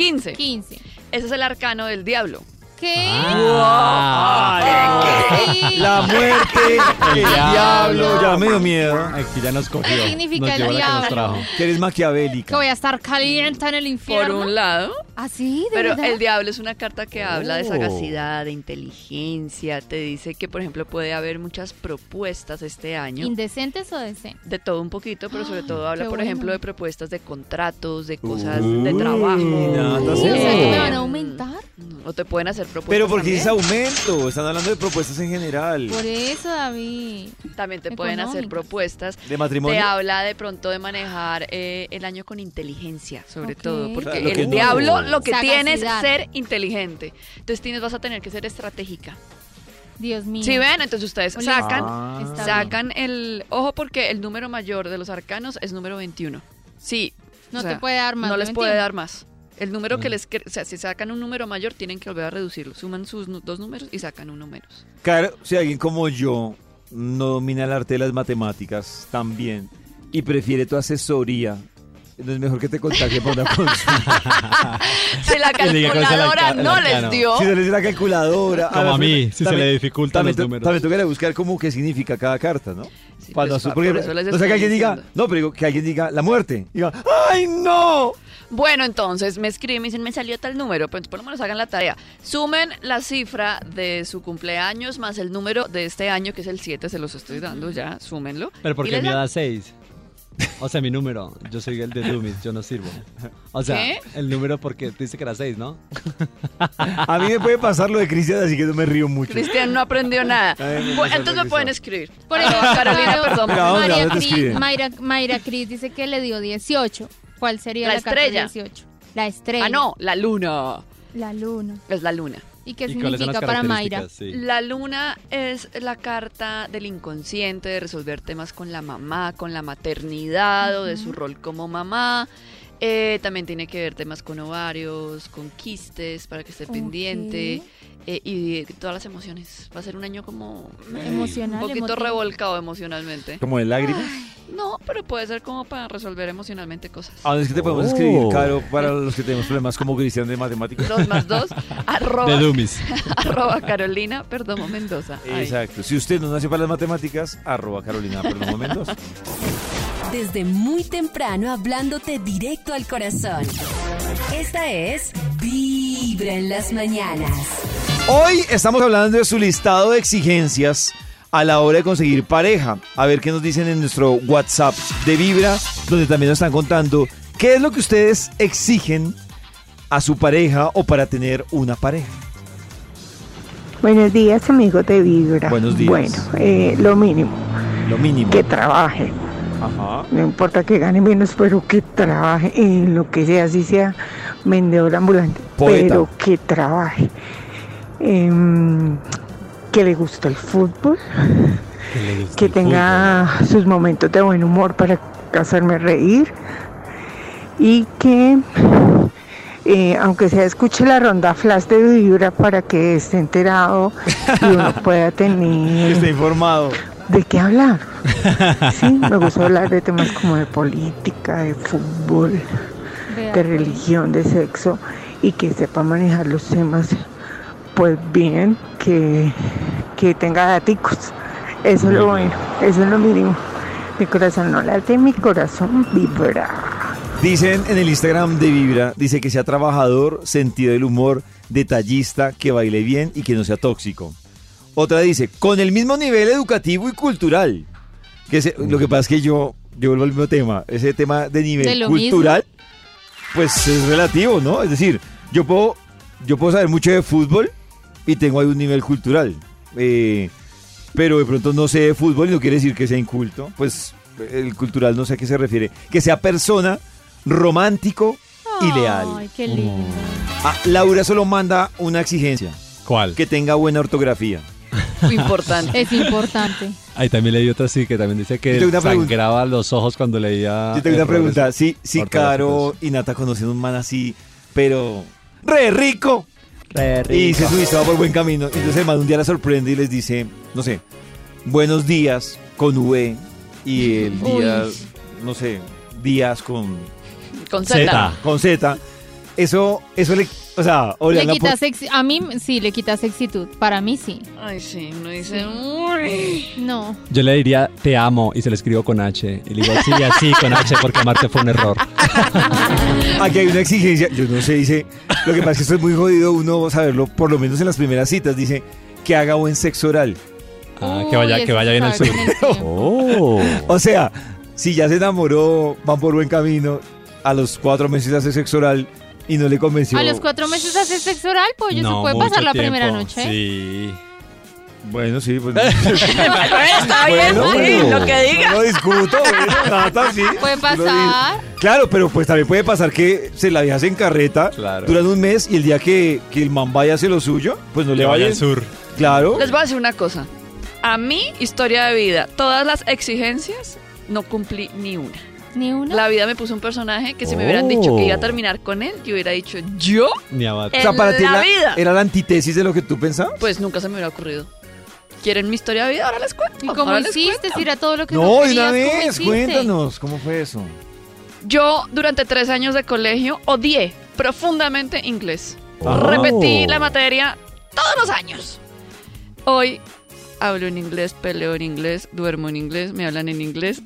15. 15. Ese es el arcano del diablo. ¿Qué? Ay, Sí. La muerte, el diablo, ya me dio miedo. Aquí ya nos cogió. ¿Qué significa nos el llevó la que nos diablo? trajo. Que eres Que maquiavélica. voy a estar caliente en el Por infierno. un lado. ¿Ah, sí? ¿De Pero verdad? el diablo es una carta que habla de Oh. sagacidad, de inteligencia. Te dice que, por ejemplo, puede haber muchas propuestas este año. ¿Indecentes o decentes? De todo un poquito, pero sobre todo habla, *gasps* por bueno. ejemplo, de propuestas de contratos, de cosas de trabajo. Nata, Sí, sí. o sea, que me van a Eh, aumentar. O te pueden hacer propuestas. Pero porque también. dices aumento, están hablando de propuestas en general. Por eso, David. También te pueden hacer propuestas. ¿De Te matrimonio? habla de pronto de manejar eh, el año con inteligencia, sobre todo, porque O sea, lo el que no- diablo lo que tiene es ser inteligente. Entonces tienes, vas a tener que ser estratégica. Dios mío. Si ven, entonces ustedes sacan, Ah. Sacan el, ojo porque el número mayor de los arcanos es número 21. Sí. No o te puede dar más No les puede 21. dar más. El número que les, que- o sea, si sacan un número mayor tienen que volver a reducirlo. Suman sus dos números y sacan uno menos. Claro, si alguien como yo no domina el arte de las matemáticas tan bien y prefiere tu asesoría, no es mejor que te contacte por una consulta. *laughs* Si la *laughs* Que calculadora no les dio. Si no le dice la calculadora. Como a mí, también- si se le dificultan también, los números. También toca buscar cómo qué significa cada carta, ¿no? Sí, Cuando pues, pa- porque por eso les no sé que alguien diga, no, pero digo, que alguien diga la muerte. Diga, ¡ay no! Bueno, entonces me escriben y me dicen, me salió tal número. Pues por lo menos hagan la tarea. Sumen la cifra de su cumpleaños más el número de este año, que es el 7, se los estoy dando ya, súmenlo. Pero porque me da- da 6. O sea, mi número. Yo soy el de Dummies, yo no sirvo. O sea, ¿Qué? el número porque dice que era 6, ¿no? A mí me puede pasar lo de Cristian, así que no me río mucho. Cristian no aprendió nada. Ay, entonces me pueden escribir. Por eso, Carolina, perdón. Pero ¿a dónde? ¿A María te Cris, Mayra Cris dice que le dio 18. ¿Cuál sería La la, carta estrella. 18? La estrella. Ah, no, la luna. La luna. Es la luna. ¿Y qué ¿Y cuáles son las significa para Mayra? Sí. La luna es la carta del inconsciente, de resolver temas con la mamá, con la maternidad o de su rol como mamá. Eh, también tiene que ver temas con ovarios, con quistes, para que esté pendiente. eh, y todas las emociones. Va a ser un año como Emocional, un poquito emotivo. revolcado emocionalmente. Como de lágrimas. No, pero puede ser como para resolver emocionalmente cosas. ¿A dónde es que te podemos Oh. escribir, Caro, para los que tenemos problemas como Cristian de matemáticas? Dos más dos, *laughs* arroba, De *laughs* arroba Carolina Perdomo Mendoza. Exacto. Si usted no nació para las matemáticas, arroba Carolina Perdomo Mendoza. Desde muy temprano hablándote directo al corazón. Esta es Vibra en las mañanas. Hoy estamos hablando de su listado de exigencias a la hora de conseguir pareja. A ver qué nos dicen en nuestro WhatsApp de Vibra, donde también nos están contando qué es lo que ustedes exigen a su pareja o para tener una pareja. Buenos días, amigos de Vibra. Buenos días. Bueno, eh, lo mínimo, Lo mínimo. que trabaje. Ajá. No importa que gane menos, pero que trabaje en lo que sea, así sea vendedor ambulante. Poeta. Pero que trabaje. Em, que le guste el fútbol, que tenga sus momentos de buen humor para hacerme reír y que eh, aunque sea escuche la ronda flash de vibra para que esté enterado y uno *laughs* pueda Que tener esté informado. De qué hablar. Sí, me gusta hablar de temas como de política, de fútbol, de religión, de sexo y que sepa manejar los temas pues bien, que, que tenga daticos. Eso es lo bueno, eso es lo mínimo. Mi corazón no late, mi corazón vibra. Dicen en el Instagram de Vibra, dice que sea trabajador, sentido del humor, detallista, que baile bien y que no sea tóxico. Otra dice, con el mismo nivel educativo y cultural. Que se- lo que pasa es que yo, yo vuelvo al mismo tema, ese tema de nivel ¿De lo cultural, pues es relativo, ¿no? Es decir, yo puedo, yo puedo saber mucho de fútbol y tengo ahí un nivel cultural. Eh, pero de pronto no sé de fútbol y no quiere decir que sea inculto. Pues el cultural no sé a qué se refiere. Que sea persona, romántico y leal. Ay, qué lindo. Ah, Laura solo manda una exigencia. ¿Cuál? Que tenga buena ortografía. *laughs* Importante. Es importante. Ahí también leí otra sí que también dice que sangraba los ojos cuando leía. Yo tengo una pregunta. Si, si Caro y Nata conocen un man así, pero re rico. Re Y se rico. sube, se va por buen camino. Entonces el man un día la sorprende y les dice, no sé, buenos días con V y el día, no sé, días con, Con Z. Z. con Z. Eso, eso le, o sea, o le quita sexi- A mí sí, le quita sexitud. Para mí sí. Ay, sí, uno dice. No. Yo le diría te amo y se le escribo con H. Y le digo sí, así con H porque amarte fue un error. *laughs* Aquí hay una exigencia, yo no sé, dice, lo que pasa es que esto es muy jodido uno saberlo, por lo menos en las primeras citas, dice que haga buen sexo oral. Ah, que vaya, Uy, que vaya bien el sabe sur. Oh. O sea, si ya se enamoró, van por buen camino, a los cuatro meses hace sexo oral y no le convenció. A los cuatro meses hace sexo oral, pues se puede pasar la tiempo. primera noche. Sí. Bueno, sí, pues. *laughs* Está bien, Bueno, sí, lo que diga. No lo discuto, bueno, Nata, sí. Puede pasar. Claro, pero pues también puede pasar que se la vieja se encarreta Claro. duran un mes y el día que, que el man vaya a hacer lo suyo, pues no le, Le vaya vaya al sur. Claro. Les voy a decir una cosa. A mí, historia de vida, todas las exigencias, no cumplí ni una. Ni una. La vida me puso un personaje que si me hubieran dicho que iba a terminar con él, yo hubiera dicho, ¿yo? Ni abate. O sea, en para ti la la- vida. era la antítesis de lo que tú pensabas. Pues nunca se me hubiera ocurrido. ¿Quieren mi historia de vida? Ahora les cuento. ¿Y cómo ahora les hiciste? cuento. Era todo lo que No, no de una querías, ¿cómo vez, hiciste? cuéntanos, ¿cómo fue eso? Yo, durante tres años de colegio, odié profundamente inglés. Oh. Repetí la materia todos los años. Hoy hablo en inglés, peleo en inglés, duermo en inglés, me hablan en inglés.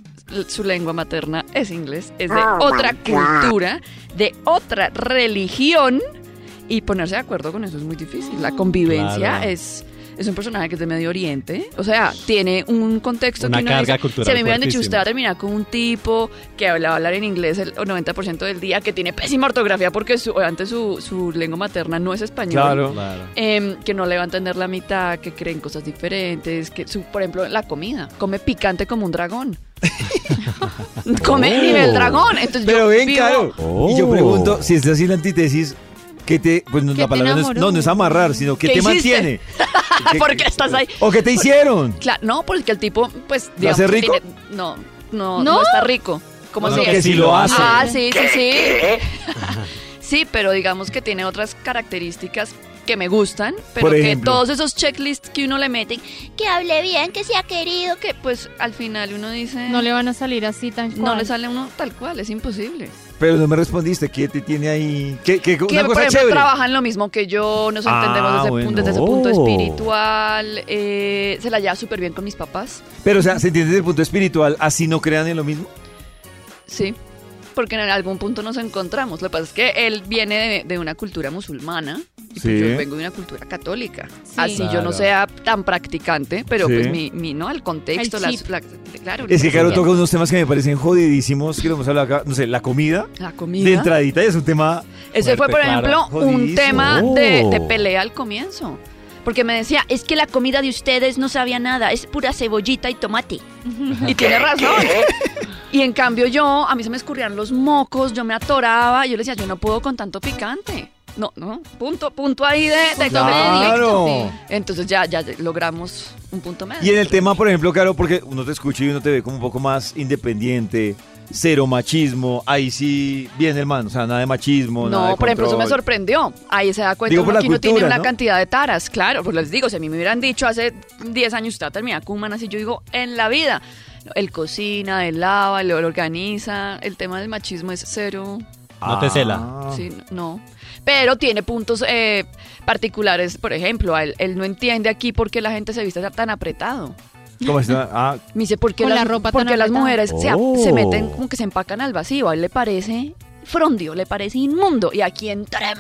Su lengua materna es inglés, es de Oh, otra cultura, de otra religión. Y ponerse de acuerdo con eso es muy difícil. La convivencia Claro. es es un personaje que es de Medio Oriente. O sea, tiene un contexto Una que uno carga dice, cultural Si a mí me hubieran dicho, usted va a terminar con un tipo que habla, va a hablar en inglés el 90% del día, que tiene pésima ortografía porque su, obviamente su, su lengua materna no es español. Claro. Claro. Em, que no le va a entender la mitad, que creen cosas diferentes, que su, por ejemplo, la comida, come picante como un dragón. *laughs* come Oh. nivel dragón. Entonces Pero yo vivo- Caro. Y yo pregunto, si es así la antítesis, ¿qué te. Pues no, ¿Qué la palabra no es, enamoró? no, no es amarrar, sino que ¿Qué te hiciste? mantiene. *laughs* ¿Qué- ¿Por qué estás ahí? ¿O qué te hicieron? Claro, no, porque el tipo, pues, ¿Lo hace que rico? tiene- no, no, ¿No? no está rico. ¿Cómo No, se que dice? sí lo hace. Ah, sí, sí, sí. *laughs* Sí, pero digamos que tiene otras características que me gustan, pero Por que todos esos checklists que uno le mete, que hable bien, que sea querido, que pues al final uno dice, No le van a salir así tan cual. no le sale a uno tal cual, es imposible. Pero no me respondiste, ¿qué te tiene ahí? ¿Qué, qué, Que una por cosa ejemplo chévere. trabajan lo mismo que yo, nos Ah, entendemos desde, bueno. desde ese punto espiritual, eh, se la lleva súper bien con mis papás. Pero, o sea, ¿se entiende desde el punto espiritual? ¿Así no crean en lo mismo? Sí, porque en algún punto nos encontramos. Lo que pasa es que él viene de, de una cultura musulmana y pues Sí. yo vengo de una cultura católica. Sí. Así yo Claro. no sea tan practicante, pero Sí. pues mi, mi, ¿no? El contexto, El las, la- claro. Es que, Caro, la- toca unos temas que me parecen jodidísimos, que lo hemos hablado acá. No sé, la comida. La De comida. entradita y es un tema... Ese fue, por ejemplo, claro. un tema de, de Oh. pelea al comienzo. Porque me decía, es que la comida de ustedes no sabía nada, es pura cebollita y tomate. y tiene razón. Y en cambio yo, a mí se me escurrían los mocos, yo me atoraba, y yo le decía, yo no puedo con tanto picante. No, no, punto, punto ahí de, de Claro. Entonces ya, ya logramos un punto medio. Y en el tema, por ejemplo, Caro, porque uno te escucha y uno te ve como un poco más independiente, cero machismo, ahí sí viene el man, o sea, nada de machismo, nada No, de por ejemplo, eso me sorprendió. Ahí se da cuenta Digo, uno que uno tiene cultura, una ¿no? cantidad de taras. Claro, pues les digo, si a mí me hubieran dicho hace 10 años usted va a terminar con un man así, yo digo, en la vida. Él cocina, él lava, él organiza. El tema del machismo es cero. No te cela. Ah. Sí, no. Pero tiene puntos eh, particulares. Por ejemplo, a él, él no entiende aquí por qué la gente se viste tan apretado. ¿Cómo está? *laughs* Ah, Me dice, ¿por qué Con las, la ropa por tan las apretada. mujeres se, Oh. se meten como que se empacan al vacío? A él le parece frondio, le parece inmundo. Y aquí entre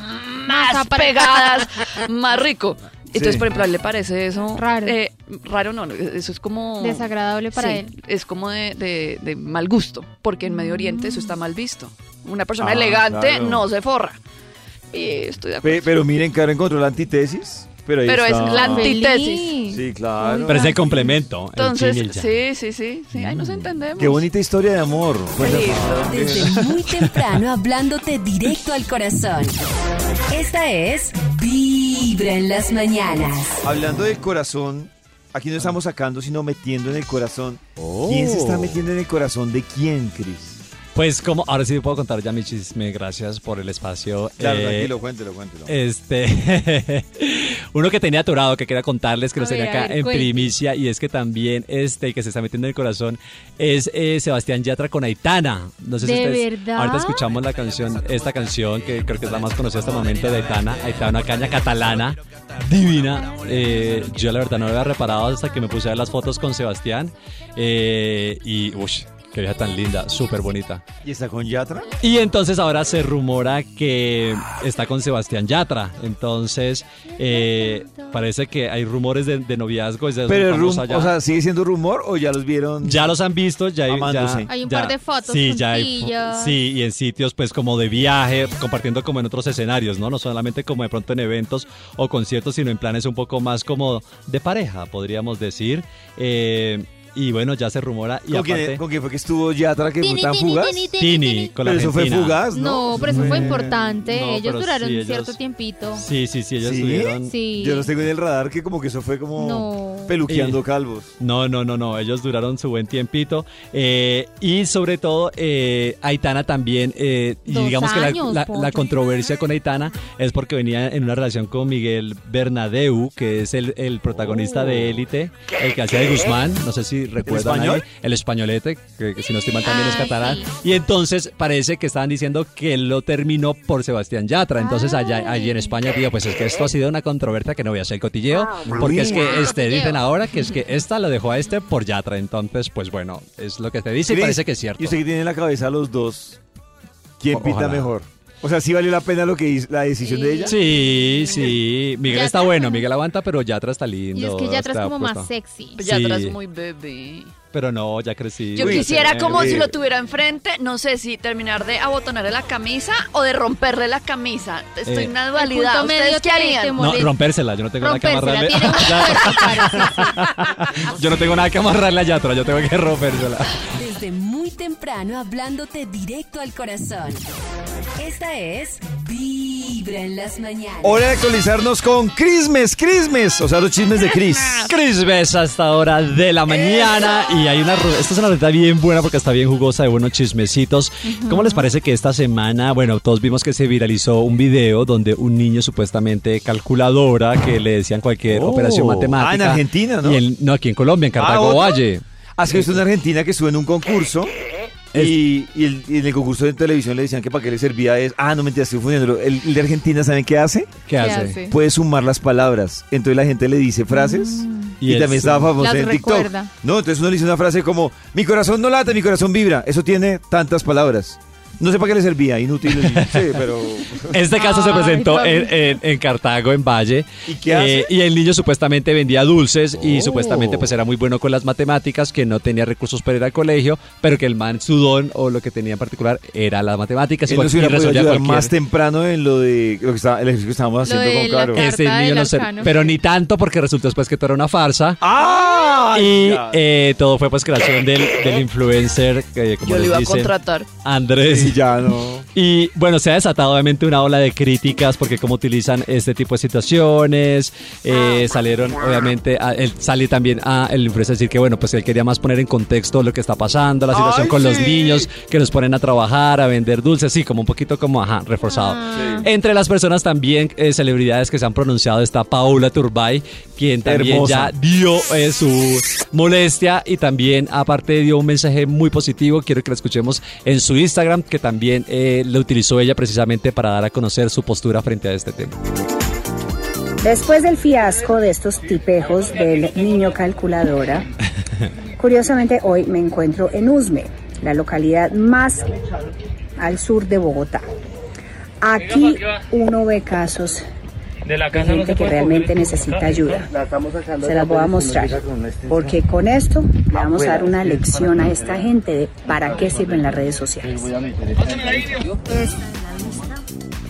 más pegadas, *laughs* más rico. Entonces, Sí. por ejemplo, a él le parece eso Raro. eh, raro no, no, eso es como... Desagradable para Sí, él. Es como de, de- de mal gusto, porque en Medio Oriente eso está mal visto. Una persona Ah, elegante claro. no se forra. Y estoy de acuerdo. pe- pero miren, Caro encontró la antítesis, pero ahí Pero es la antítesis. Sí, claro. Pero es el complemento. Entonces, el sí, sí, sí, sí, ahí nos entendemos. Qué bonita historia de amor. Desde muy temprano hablándote directo al corazón. Esta es Vibra en las mañanas. Hablando del corazón, aquí no estamos sacando, sino metiendo en el corazón. ¿Quién se está metiendo en el corazón de quién, Cris? Pues como, ahora sí puedo contar ya mi chisme, gracias por el espacio. Claro, Eh, tranquilo, cuéntelo, cuéntelo. Este, *laughs* uno que tenía atorado, que quería contarles, que nos tenía acá ver, en cuente. primicia, y es que también este que se está metiendo en el corazón es eh, Sebastián Yatra con Aitana. No sé si ¿De ustedes- verdad? Ahorita escuchamos la canción, esta canción que creo que es la más conocida hasta el momento de Aitana. Aitana, una caña catalana, divina. Eh, yo la verdad no había reparado hasta que me puse a ver las fotos con Sebastián. Eh, y, uff, qué vieja tan linda, súper bonita. ¿Y está con Yatra? Y entonces ahora se rumora que está con Sebastián Yatra. Entonces, eh, parece que hay rumores de, de noviazgo. Pero rum- o sea, ¿sigue siendo rumor o ya los vieron? ya los han visto, ya hay, ya- Hay un ya- par de fotos Sí, ya hay, sí, y en sitios pues como de viaje, compartiendo como en otros escenarios, ¿no? No solamente como de pronto en eventos o conciertos, sino en planes un poco más como de pareja, podríamos decir. Eh, y bueno, ya se rumora. Y ¿Con, quién, aparte, con quién fue que estuvo Yatra que fue tan tini, fugaz? tini, tini, Tini, tini. con la Pero eso fue Argentina. fugaz, ¿no? No, pero eso fue importante. No, ellos pero duraron sí, ellos- cierto tiempito. Sí, sí, sí, ellos ¿Sí? estuvieron... Sí. Yo los tengo en el radar que como que eso fue como No. peluqueando Y- calvos. No, no, no, no. Ellos duraron su buen tiempito. Eh, y sobre todo, eh, Aitana también. eh, y Dos digamos que años, la, la- controversia con Aitana es porque venía en una relación con Miguel Bernadeu, que es el, el protagonista de Élite, el que hacía de Guzmán. No sé si recuerdan. español? ahí, El españolete, que, que si no estoy mal también es Ah, catalán. sí. Y entonces parece que estaban diciendo que lo terminó por Sebastián Yatra. Entonces allá, allí en España, digo, pues es que esto ha sido una controversia que no voy a hacer el cotilleo, porque es que este, dicen ahora que es que esta lo dejó a este por Yatra. Entonces, pues bueno, es lo que te dice y parece que es cierto. Y usted que tiene en la cabeza los dos, ¿quién O- pita ojalá. mejor? O sea, ¿sí valió la pena lo que hizo, la decisión de ella? Sí, sí. *laughs* Miguel está bueno, Miguel aguanta, pero Yatra está lindo. Y es que ya atrás está como más sexy. Ya atrás Sí. muy bebé. Pero no, ya crecí. Yo Uy, quisiera como si lo tuviera enfrente, no sé si terminar de abotonarle la camisa o de romperle la camisa. Estoy Eh. en una dualidad. ¿Ustedes qué te- harían? No, rompérsela, yo no tengo nada que amarrarle. *laughs* yo no tengo nada que amarrarle a Yatra, yo tengo que rompérsela. Desde muy temprano hablándote directo al corazón. Esta es Vibra en las mañanas. Hora de actualizarnos con Crismes, Crismes. O sea, los chismes de Cris. Cris ves a esta hora de la mañana y hay una esta es una receta bien buena porque está bien jugosa de buenos chismecitos. ¿Cómo les parece que esta semana, bueno, todos vimos que se viralizó un video donde un niño supuestamente calculadora que le decían cualquier Oh. operación matemática. Ah, en Argentina, ¿no? Y en- no, aquí en Colombia, en Cartago ¿otro? Valle. Has visto una argentina que estuvo en un concurso y, y el- y en el concurso de televisión le decían que para qué le servía es. Ah, no mentiras, estoy confundiéndolo. El, el de Argentina, ¿saben qué hace? ¿Qué, ¿Qué hace? Puede sumar las palabras. Entonces la gente le dice frases. Y Y, también estaba famoso Las en TikTok. recuerda. No, entonces uno le dice una frase como: Mi corazón no late, mi corazón vibra. Eso tiene tantas palabras. No sé para qué le servía, inútil. *laughs* sí, pero. Este caso se Ay, presentó Tommy. en, en- en Cartago, en Valle. ¿Y qué hace? Eh, y el niño supuestamente vendía dulces y Oh. supuestamente pues era muy bueno con las matemáticas, que no tenía recursos para ir al colegio, pero que el man, su don o lo que tenía en particular era las matemáticas. Él cual- hubiera podido resolvía cualquier- más temprano en lo de lo que estaba, el ejercicio que estábamos Lo haciendo con Caro. Ese niño no se- arcano. pero ni tanto porque resultó después que todo era una farsa. ¡Ah! Y eh, todo fue pues creación del, del influencer, que como Yo lo iba a dicen, contratar. Andrés. Sí, ya no. Y bueno, se ha desatado obviamente una ola de críticas porque cómo utilizan este tipo de situaciones. Eh, salieron obviamente, a, él sale también a el influencer a decir que bueno, pues él quería más poner en contexto lo que está pasando, la situación Ay, con los niños que los ponen a trabajar, a vender dulces, sí, como un poquito como, ajá, reforzado. Entre las personas también, eh, celebridades que se han pronunciado está Paula Turbay, quien también Hermosa. ya dio eh, su molestia y también aparte dio un mensaje muy positivo. Quiero que lo escuchemos en su Instagram, que también eh, lo utilizó ella precisamente para dar a conocer su postura frente a este tema. Después del fiasco de estos tipejos del niño calculadora, *laughs* curiosamente hoy me encuentro en Usme, la localidad más al sur de Bogotá. Aquí uno ve casos de gente que realmente necesita ayuda. Se las voy a mostrar, porque con esto le vamos a dar una lección a esta gente de para qué sirven las redes sociales.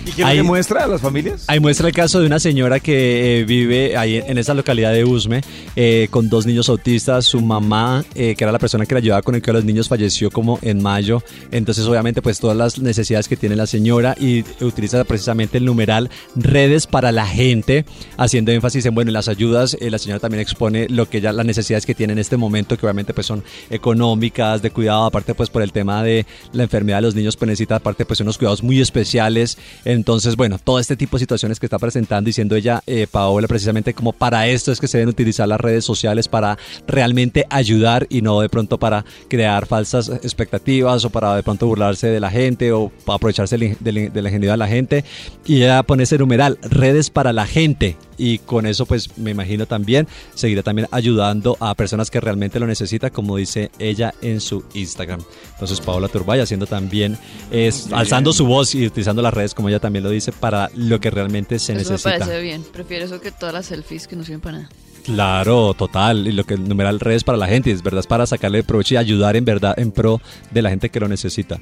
¿Y quién Ahí- le muestra a las familias? Ahí muestra el caso de una señora que eh, vive ahí en esa localidad de Usme eh, con dos niños autistas. Su mamá, eh, que era la persona que la ayudaba con el que a los niños, falleció como en mayo. Entonces, obviamente, pues todas las necesidades que tiene la señora y utiliza precisamente el numeral redes para la gente, haciendo énfasis en, bueno, en las ayudas. la señora también expone lo que ya las necesidades que tiene en este momento, que obviamente pues son económicas, de cuidado, aparte pues por el tema de la enfermedad de los niños, pues necesita aparte pues unos cuidados muy especiales. Entonces, bueno, todo este tipo de situaciones que está presentando, diciendo ella, eh, Paola, precisamente como para esto es que se deben utilizar las redes sociales para realmente ayudar y no de pronto para crear falsas expectativas o para de pronto burlarse de la gente o aprovecharse de la ingenuidad de la gente. Y ella pone ese numeral, redes para la gente. Y con eso, pues me imagino también seguirá también ayudando a personas que realmente lo necesitan, como dice ella en su Instagram. Entonces, Paola Turbay haciendo también, es, alzando su voz y utilizando las redes, como ella también lo dice, para lo que realmente se Eso me necesita. parece bien. Prefiero eso que todas las selfies que no sirven para nada. Claro, total. Y lo que el numeral redes para la gente, es verdad, es para sacarle provecho y ayudar en verdad en pro de la gente que lo necesita.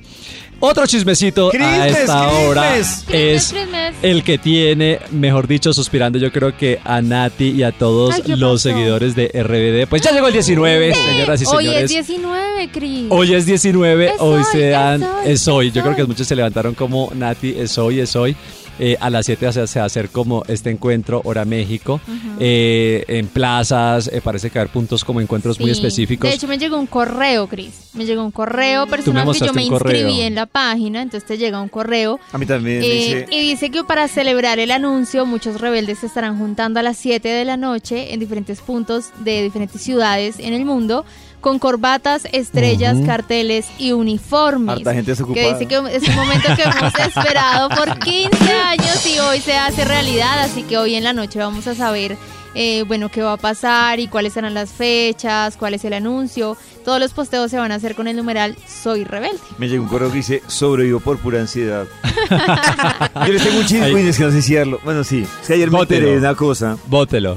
Otro chismecito a Crismes, esta hora crismes. es el que tiene, mejor dicho, suspirando yo creo que a Nati y a todos Ay, ¿qué los pasó? seguidores de RBD. Pues ya llegó el 19, señoras y Hoy señores. es 19, Cris. Hoy es 19, Es hoy hoy, se dan, es hoy, es hoy. Yo creo que hoy. muchos se levantaron como Nati, es hoy, es hoy. Eh, a las 7 se, se va a hacer como este encuentro, hora México, eh, en plazas, eh, parece que va a haber puntos como encuentros muy específicos. De hecho, me llegó un correo, Cris. Me llegó un correo personal que yo me inscribí en la página, entonces te llega un correo. A mí también Eh, dice. y dice que para celebrar el anuncio, muchos rebeldes se estarán juntando a las 7 de la noche en diferentes puntos de diferentes ciudades en el mundo con corbatas, estrellas, carteles y uniformes. Harta gente que dice que es un momento que hemos *laughs* esperado por 15 años y hoy se hace realidad, así que hoy en la noche vamos a saber eh, bueno, qué va a pasar y cuáles serán las fechas, cuál es el anuncio. Todos los posteos se van a hacer con el numeral Soy Rebelde. Me llegó un correo que dice sobrevivo por pura ansiedad. *laughs* Yo les tengo un chisme, y es que no sé si. Bueno, sí. Es que ayer me Bótelo. enteré de una cosa. Bótelo.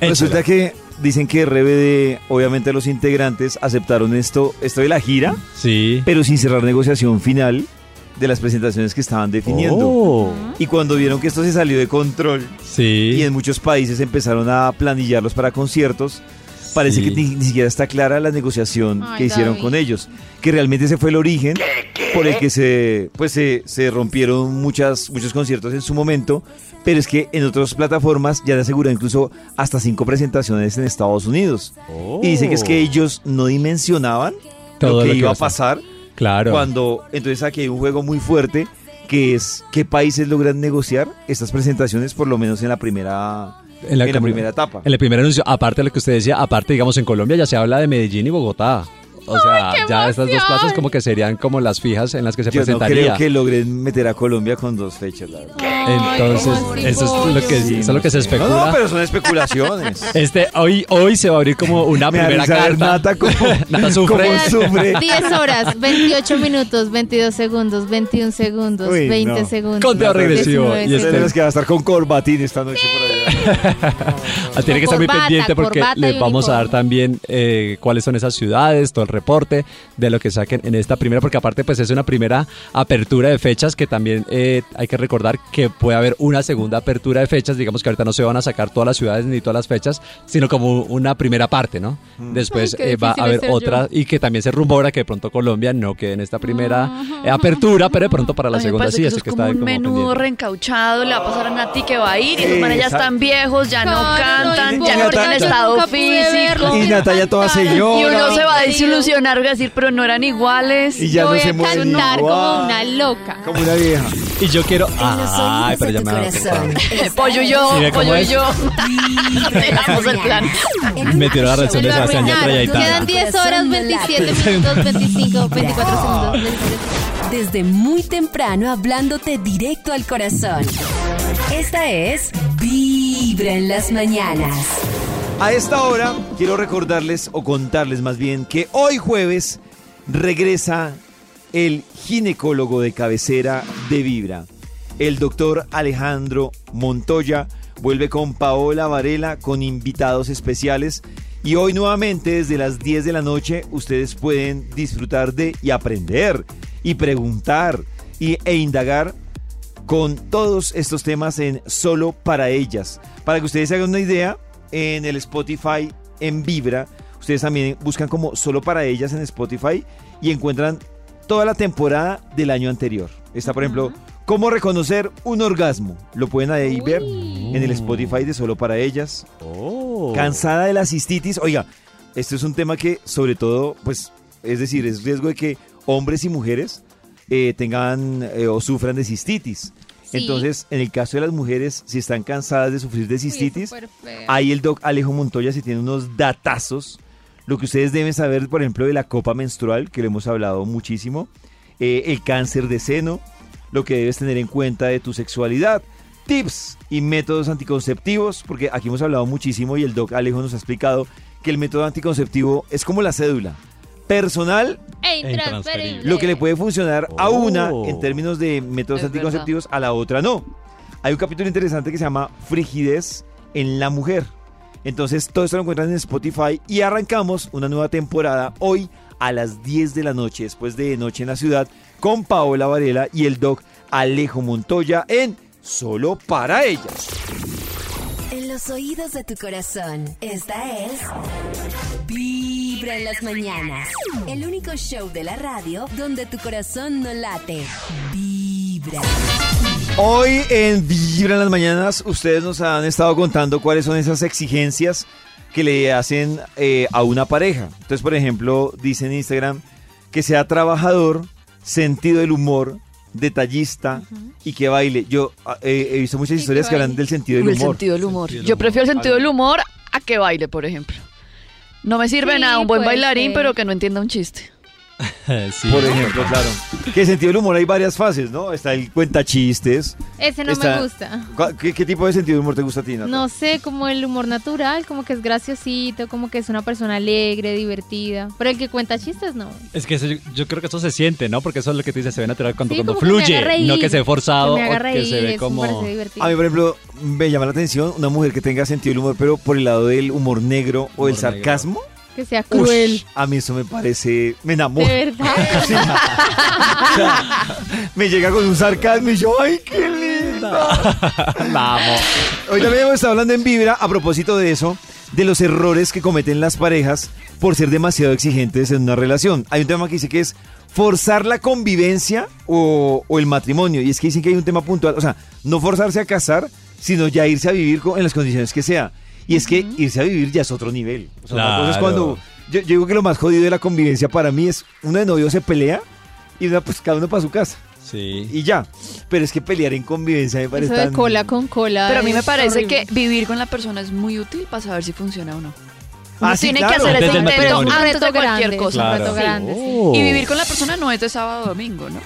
Resulta que dicen que RBD, obviamente los integrantes aceptaron esto, esto de la gira, Sí. pero sin cerrar negociación final de las presentaciones que estaban definiendo. Oh. Y cuando vieron que esto se salió de control Sí. y en muchos países empezaron a planillarlos para conciertos, parece Sí. que ni, ni siquiera está clara la negociación Ay, que hicieron David. con ellos, que realmente ese fue el origen por el que se pues se, se rompieron muchas muchos conciertos en su momento, pero es que en otras plataformas ya han asegurado incluso hasta cinco presentaciones en Estados Unidos. Y dice que es que ellos no dimensionaban Todo lo que lo que iba a pasar. Claro. cuando entonces aquí hay un juego muy fuerte que es qué países logran negociar estas presentaciones por lo menos en la primera en la, primera etapa. En el primer anuncio, aparte de lo que usted decía, aparte, digamos, en Colombia ya se habla de Medellín y Bogotá. O sea, ya estas dos plazas como que serían como las fijas en las que se Yo no presentaría. creo que logren meter a Colombia con dos fechas, la verdad. Entonces, ¿cómo así, eso es lo que, pollo? eso es lo que se No, especula. no, pero son especulaciones. *laughs* Este, hoy, hoy se va a abrir como una Me primera carta. Nata como, *laughs* Nata sufre. como sufre. *laughs* 10 horas, 28 minutos, 22 segundos, 21 segundos, Uy, 20 no. segundos. Conteo regresivo, 19 y este- Tenemos que va a estar con corbatín esta noche por allá. Ah, Tiene que estar muy pendiente porque les vamos a dar también eh, cuáles son esas ciudades, todo el reporte de lo que saquen en esta primera, porque aparte pues es una primera apertura de fechas que también eh, hay que recordar que puede haber una segunda apertura de fechas, digamos que ahorita no se van a sacar todas las ciudades ni todas las fechas, sino como una primera parte, ¿no? Después Ay, eh, va a haber otra yo. y que también se rumora que de pronto Colombia no quede en esta primera eh, apertura, pero de pronto para la A mí me segunda sí, que eso es que como está un como menudo pendiente. reencauchado, le va a pasar a Nati que va a ir y esos manes ya están viejos, ya no Claro, no cantan, ya importa, no tienen estado físico. verlos, Y Natalia toda cantar. señora. Y uno se va a desilusionar y va a decir, pero no eran iguales. Y ya Yo no voy se a cantar igual. como una loca. Como una vieja. Y yo quiero... Ay, pero ya me. Esta *laughs* Pollo yo, ¿Sí ve cómo pollo y es? yo. *laughs* Dejamos el plan. Me tiró la reacción de Sebastián la Yatra y mañana Aitana. Quedan 10 horas, Corazón no 27 late. minutos, 25, 24 segundos. Desde muy temprano hablándote directo al corazón. Esta es Vibra en las mañanas. A esta hora quiero recordarles o contarles más bien que hoy jueves regresa el ginecólogo de cabecera de Vibra. El doctor Alejandro Montoya vuelve con Paola Varela con invitados especiales y hoy nuevamente desde las 10 de la noche ustedes pueden disfrutar de y aprender y preguntar y, e indagar con todos estos temas en Solo para ellas. Para que ustedes se hagan una idea, en el Spotify en Vibra, ustedes también buscan como Solo para ellas en Spotify y encuentran toda la temporada del año anterior. Está, por ejemplo, cómo reconocer un orgasmo. Lo pueden ahí ver en el Spotify de Solo para ellas. Oh. Cansada de la cistitis. Oiga, este es un tema que sobre todo, pues, es decir, es riesgo de que hombres y mujeres eh, tengan eh, o sufran de cistitis. Sí. Entonces, en el caso de las mujeres, si están cansadas de sufrir de cistitis, ahí el doc Alejo Montoya si tiene unos datazos. Lo que ustedes deben saber, por ejemplo, de la copa menstrual, que le hemos hablado muchísimo, eh, el cáncer de seno, lo que debes tener en cuenta de tu sexualidad, tips y métodos anticonceptivos, porque aquí hemos hablado muchísimo y el doc Alejo nos ha explicado que el método anticonceptivo es como la cédula, personal, E intransferible. lo que le puede funcionar a una Oh. en términos de métodos Es anticonceptivos, a la otra no. Hay un capítulo interesante que se llama Frigidez en la mujer. Entonces, todo esto lo encuentran en Spotify y arrancamos una nueva temporada hoy a las 10 de la noche, después de Noche en la Ciudad, con Paola Varela y el doc Alejo Montoya en Solo para ellas. En los oídos de tu corazón, esta es Vibra en las mañanas. El único show de la radio donde tu corazón no late. Vibra. Hoy en Vibra en las Mañanas, ustedes nos han estado contando cuáles son esas exigencias que le hacen eh, a una pareja. Entonces, por ejemplo, dice en Instagram que sea trabajador, sentido del humor, detallista y que baile. Yo ah, eh, he visto muchas historias que hablan del sentido del El humor. sentido del humor. Yo prefiero el sentido del humor a que baile, por ejemplo. No me sirve Sí, nada un buen bailarín, ser. pero que no entienda un chiste. *laughs* Sí. Por ejemplo, claro. En sentido del humor hay varias fases, ¿no? Está el cuenta chistes. Ese no Está- me gusta. ¿Cuál- ¿Qué, qué tipo de sentido de humor te gusta a ti, Nata? No sé, como el humor natural, como que es graciosito, como que es una persona alegre, divertida. Pero el que cuenta chistes, no. Es que eso- yo creo que eso se siente, ¿no? Porque eso es lo que te dice, se ve natural cuando, Sí, cuando fluye, reír, no que se ve forzado que me haga o que se ve como... A mí, por ejemplo, me llama la atención una mujer que tenga sentido del humor, pero por el lado del humor negro o el Humor negro. Que sea Ush, cruel. a mí eso me parece, me enamora. De verdad. *laughs* Sí. O sea, me llega con un sarcasmo y yo, ¡ay, qué linda! *laughs* Amo. Hoy también hemos estado hablando en Vibra a propósito de eso, de los errores que cometen las parejas por ser demasiado exigentes en una relación. Hay un tema que dice que es forzar la convivencia o, o el matrimonio. Y es que dicen que hay un tema puntual, o sea, no forzarse a casar, sino ya irse a vivir con- en las condiciones que sea. Y es que irse a vivir ya es otro nivel. O sea, una cosa es Claro. cuando... Yo, yo digo que lo más jodido de la convivencia para mí es uno de novio se pelea y una, pues cada uno para su casa. Sí. Y ya. Pero es que pelear en convivencia me parece Eso de tan... cola con cola. Pero a mí me parece horrible. que vivir con la persona es muy útil para saber si funciona o no. Ah, sí, tiene claro. que hacer ese intento antes de cualquier grande, cosa. un reto Sí. grande, sí. Oh. Y vivir con la persona no es de sábado a domingo, ¿no?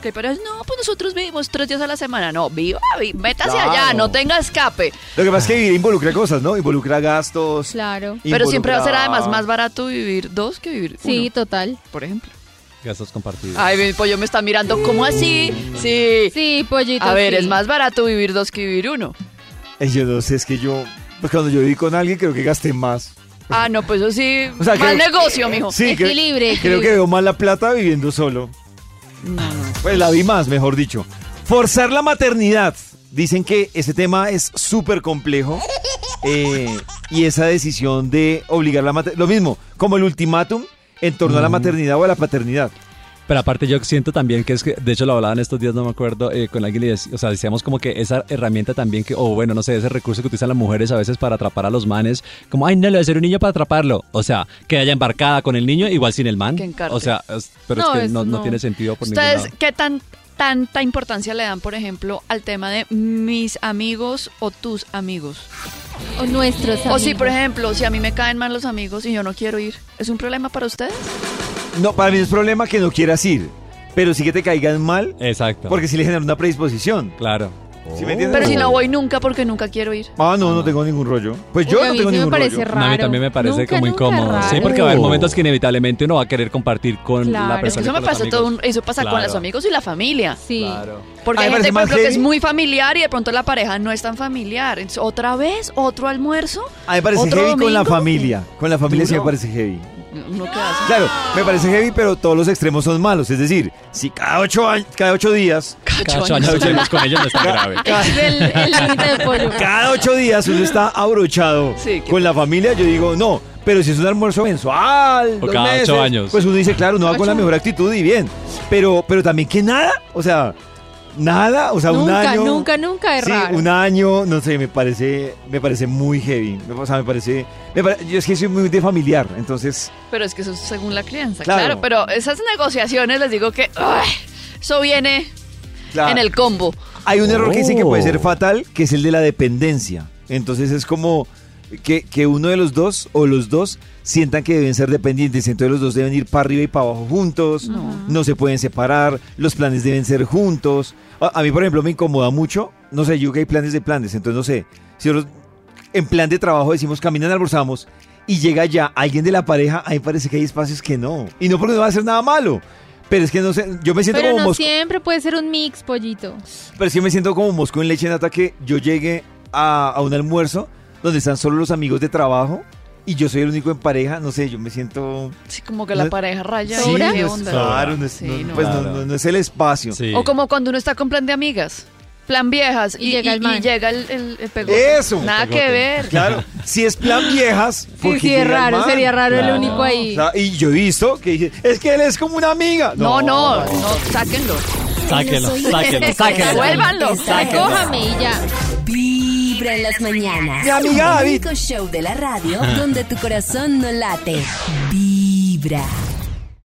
Porque hay parejas, no, pues nosotros vivimos tres días a la semana. No, viva, vi- métase Claro. allá, no tenga escape. Lo que pasa es que vivir involucra cosas, ¿no? Involucra gastos. Claro. Pero siempre va a ser involucra- además más barato vivir dos que vivir Sí, uno, total. por ejemplo. Gastos compartidos. Ay, mi pollo me está mirando, ¿cómo así? Sí. Sí, pollito. A ver, sí. es más barato vivir dos que vivir uno. Ay, yo no sé, es que yo... Pues cuando yo viví con alguien creo que gasté más. Ah, no, pues eso sí. O sea, mal creo- negocio, mijo. Sí, Equilibre, creo que veo más la plata viviendo solo. No, no. Pues la vi más, mejor dicho. Forzar la maternidad. Dicen que ese tema es súper complejo. eh, y esa decisión de obligar la maternidad. Lo mismo, como el ultimátum en torno a la Mm. maternidad o a la paternidad. Pero aparte yo siento también que es que, de hecho lo hablaban estos días, no me acuerdo, eh, con alguien, o sea, decíamos como que esa herramienta también que, o bueno, no sé, ese recurso que utilizan las mujeres a veces para atrapar a los manes, como, ay, no, le voy a hacer un niño para atraparlo. O sea, que haya embarcada con el niño, igual sin el man. Que. O sea, es- pero No, es que no, no no. tiene sentido por ningún ¿Ustedes lado. qué tan tanta importancia le dan, por ejemplo, al tema de mis amigos o tus amigos? O nuestros O si, por amigos. ejemplo, si a mí me caen mal los amigos y yo no quiero ir, ¿es un problema para ustedes? No, para mí no es problema que no quieras ir. Pero sí que te caigan mal. Exacto. Porque sí le genera una predisposición. Claro. ¿Sí me entiendes? Pero si no voy nunca porque nunca quiero ir. Ah, no, no tengo ningún rollo. Pues yo Uy, a no mí tengo sí me ningún parece rollo. raro. No, a mí también me parece Nunca, como nunca incómodo. raro. Sí, porque va a haber momentos que inevitablemente uno va a querer compartir con Claro. la Es que persona. Eso me pasa todo un- eso pasa con Claro. los amigos y la familia. Sí. Claro. Porque A mí hay me gente, parece por más ejemplo, que es heavy. muy familiar y de pronto la pareja no es tan familiar. Entonces, ¿Otra vez? ¿Otro almuerzo? A mí me parece ¿Otro heavy con la domingo? familia. Con la familia sí me Duro. parece heavy. ¿Uno qué hace? Claro, me parece heavy, pero todos los extremos son malos. Es decir, si cada ocho, años, cada ocho días, Cada ocho años con ellos no es tan grave. Es el el límite de pollo. cada ocho días uno está abrochado Sí, con la familia, yo digo, no. Pero si es un almuerzo mensual, O dos cada ocho años. pues uno dice, claro, uno va con la mejor actitud y bien. Pero, pero también que nada, o sea, nada, o sea, un Nunca, año. nunca, nunca es Sí, raro. un año, no sé, me parece, me parece muy heavy. O sea, me parece, me pare- yo es que soy muy de familiar, entonces, Pero es que eso es según la crianza, Claro. claro. pero esas negociaciones les digo que ¡ay! eso viene claro. en el combo. Hay un error que dicen que puede ser Oh. fatal, que es el de la dependencia. Entonces es como que, que uno de los dos o los dos sientan que deben ser dependientes. Entonces los dos deben ir para arriba y para abajo juntos. No, se pueden separar. Los planes deben ser juntos. A, a mí, por ejemplo, me incomoda mucho. No sé, yo que hay planes de planes. Entonces no sé. Si nosotros en plan de trabajo decimos caminan, almorzamos y llega ya alguien de la pareja, a mí me parece que hay espacios que no. Y no porque no va a hacer nada malo. Pero es que no sé, yo me siento Pero como no mosco. siempre puede ser un mix, pollito. Pero que me siento como mosco en leche nata que yo llegue a, a un almuerzo donde están solo los amigos de trabajo y yo soy el único en pareja, no sé, yo me siento... Sí, como que la No- pareja raya. Sí, ¿qué no es- claro, no es, Sí, no- no. pues no- Claro. no- no es el espacio. Sí. O como cuando uno está con plan de amigas, plan viejas, Y y, llega y- el man. y llega el, el, el pegote. Eso. Nada Pegote. que ver. Claro, *laughs* si es plan viejas... Sí, porque sí, es llega el raro, sería raro Claro. el único ahí. O sea, y yo he visto que dice, es que él es como una amiga. No, no, no, sáquenlo. Sáquenlo, sáquenlo, sáquenlo. está Recójame y ya. Vibra en las mañanas. Mi amiga El único show de la radio donde tu corazón no late. Vibra.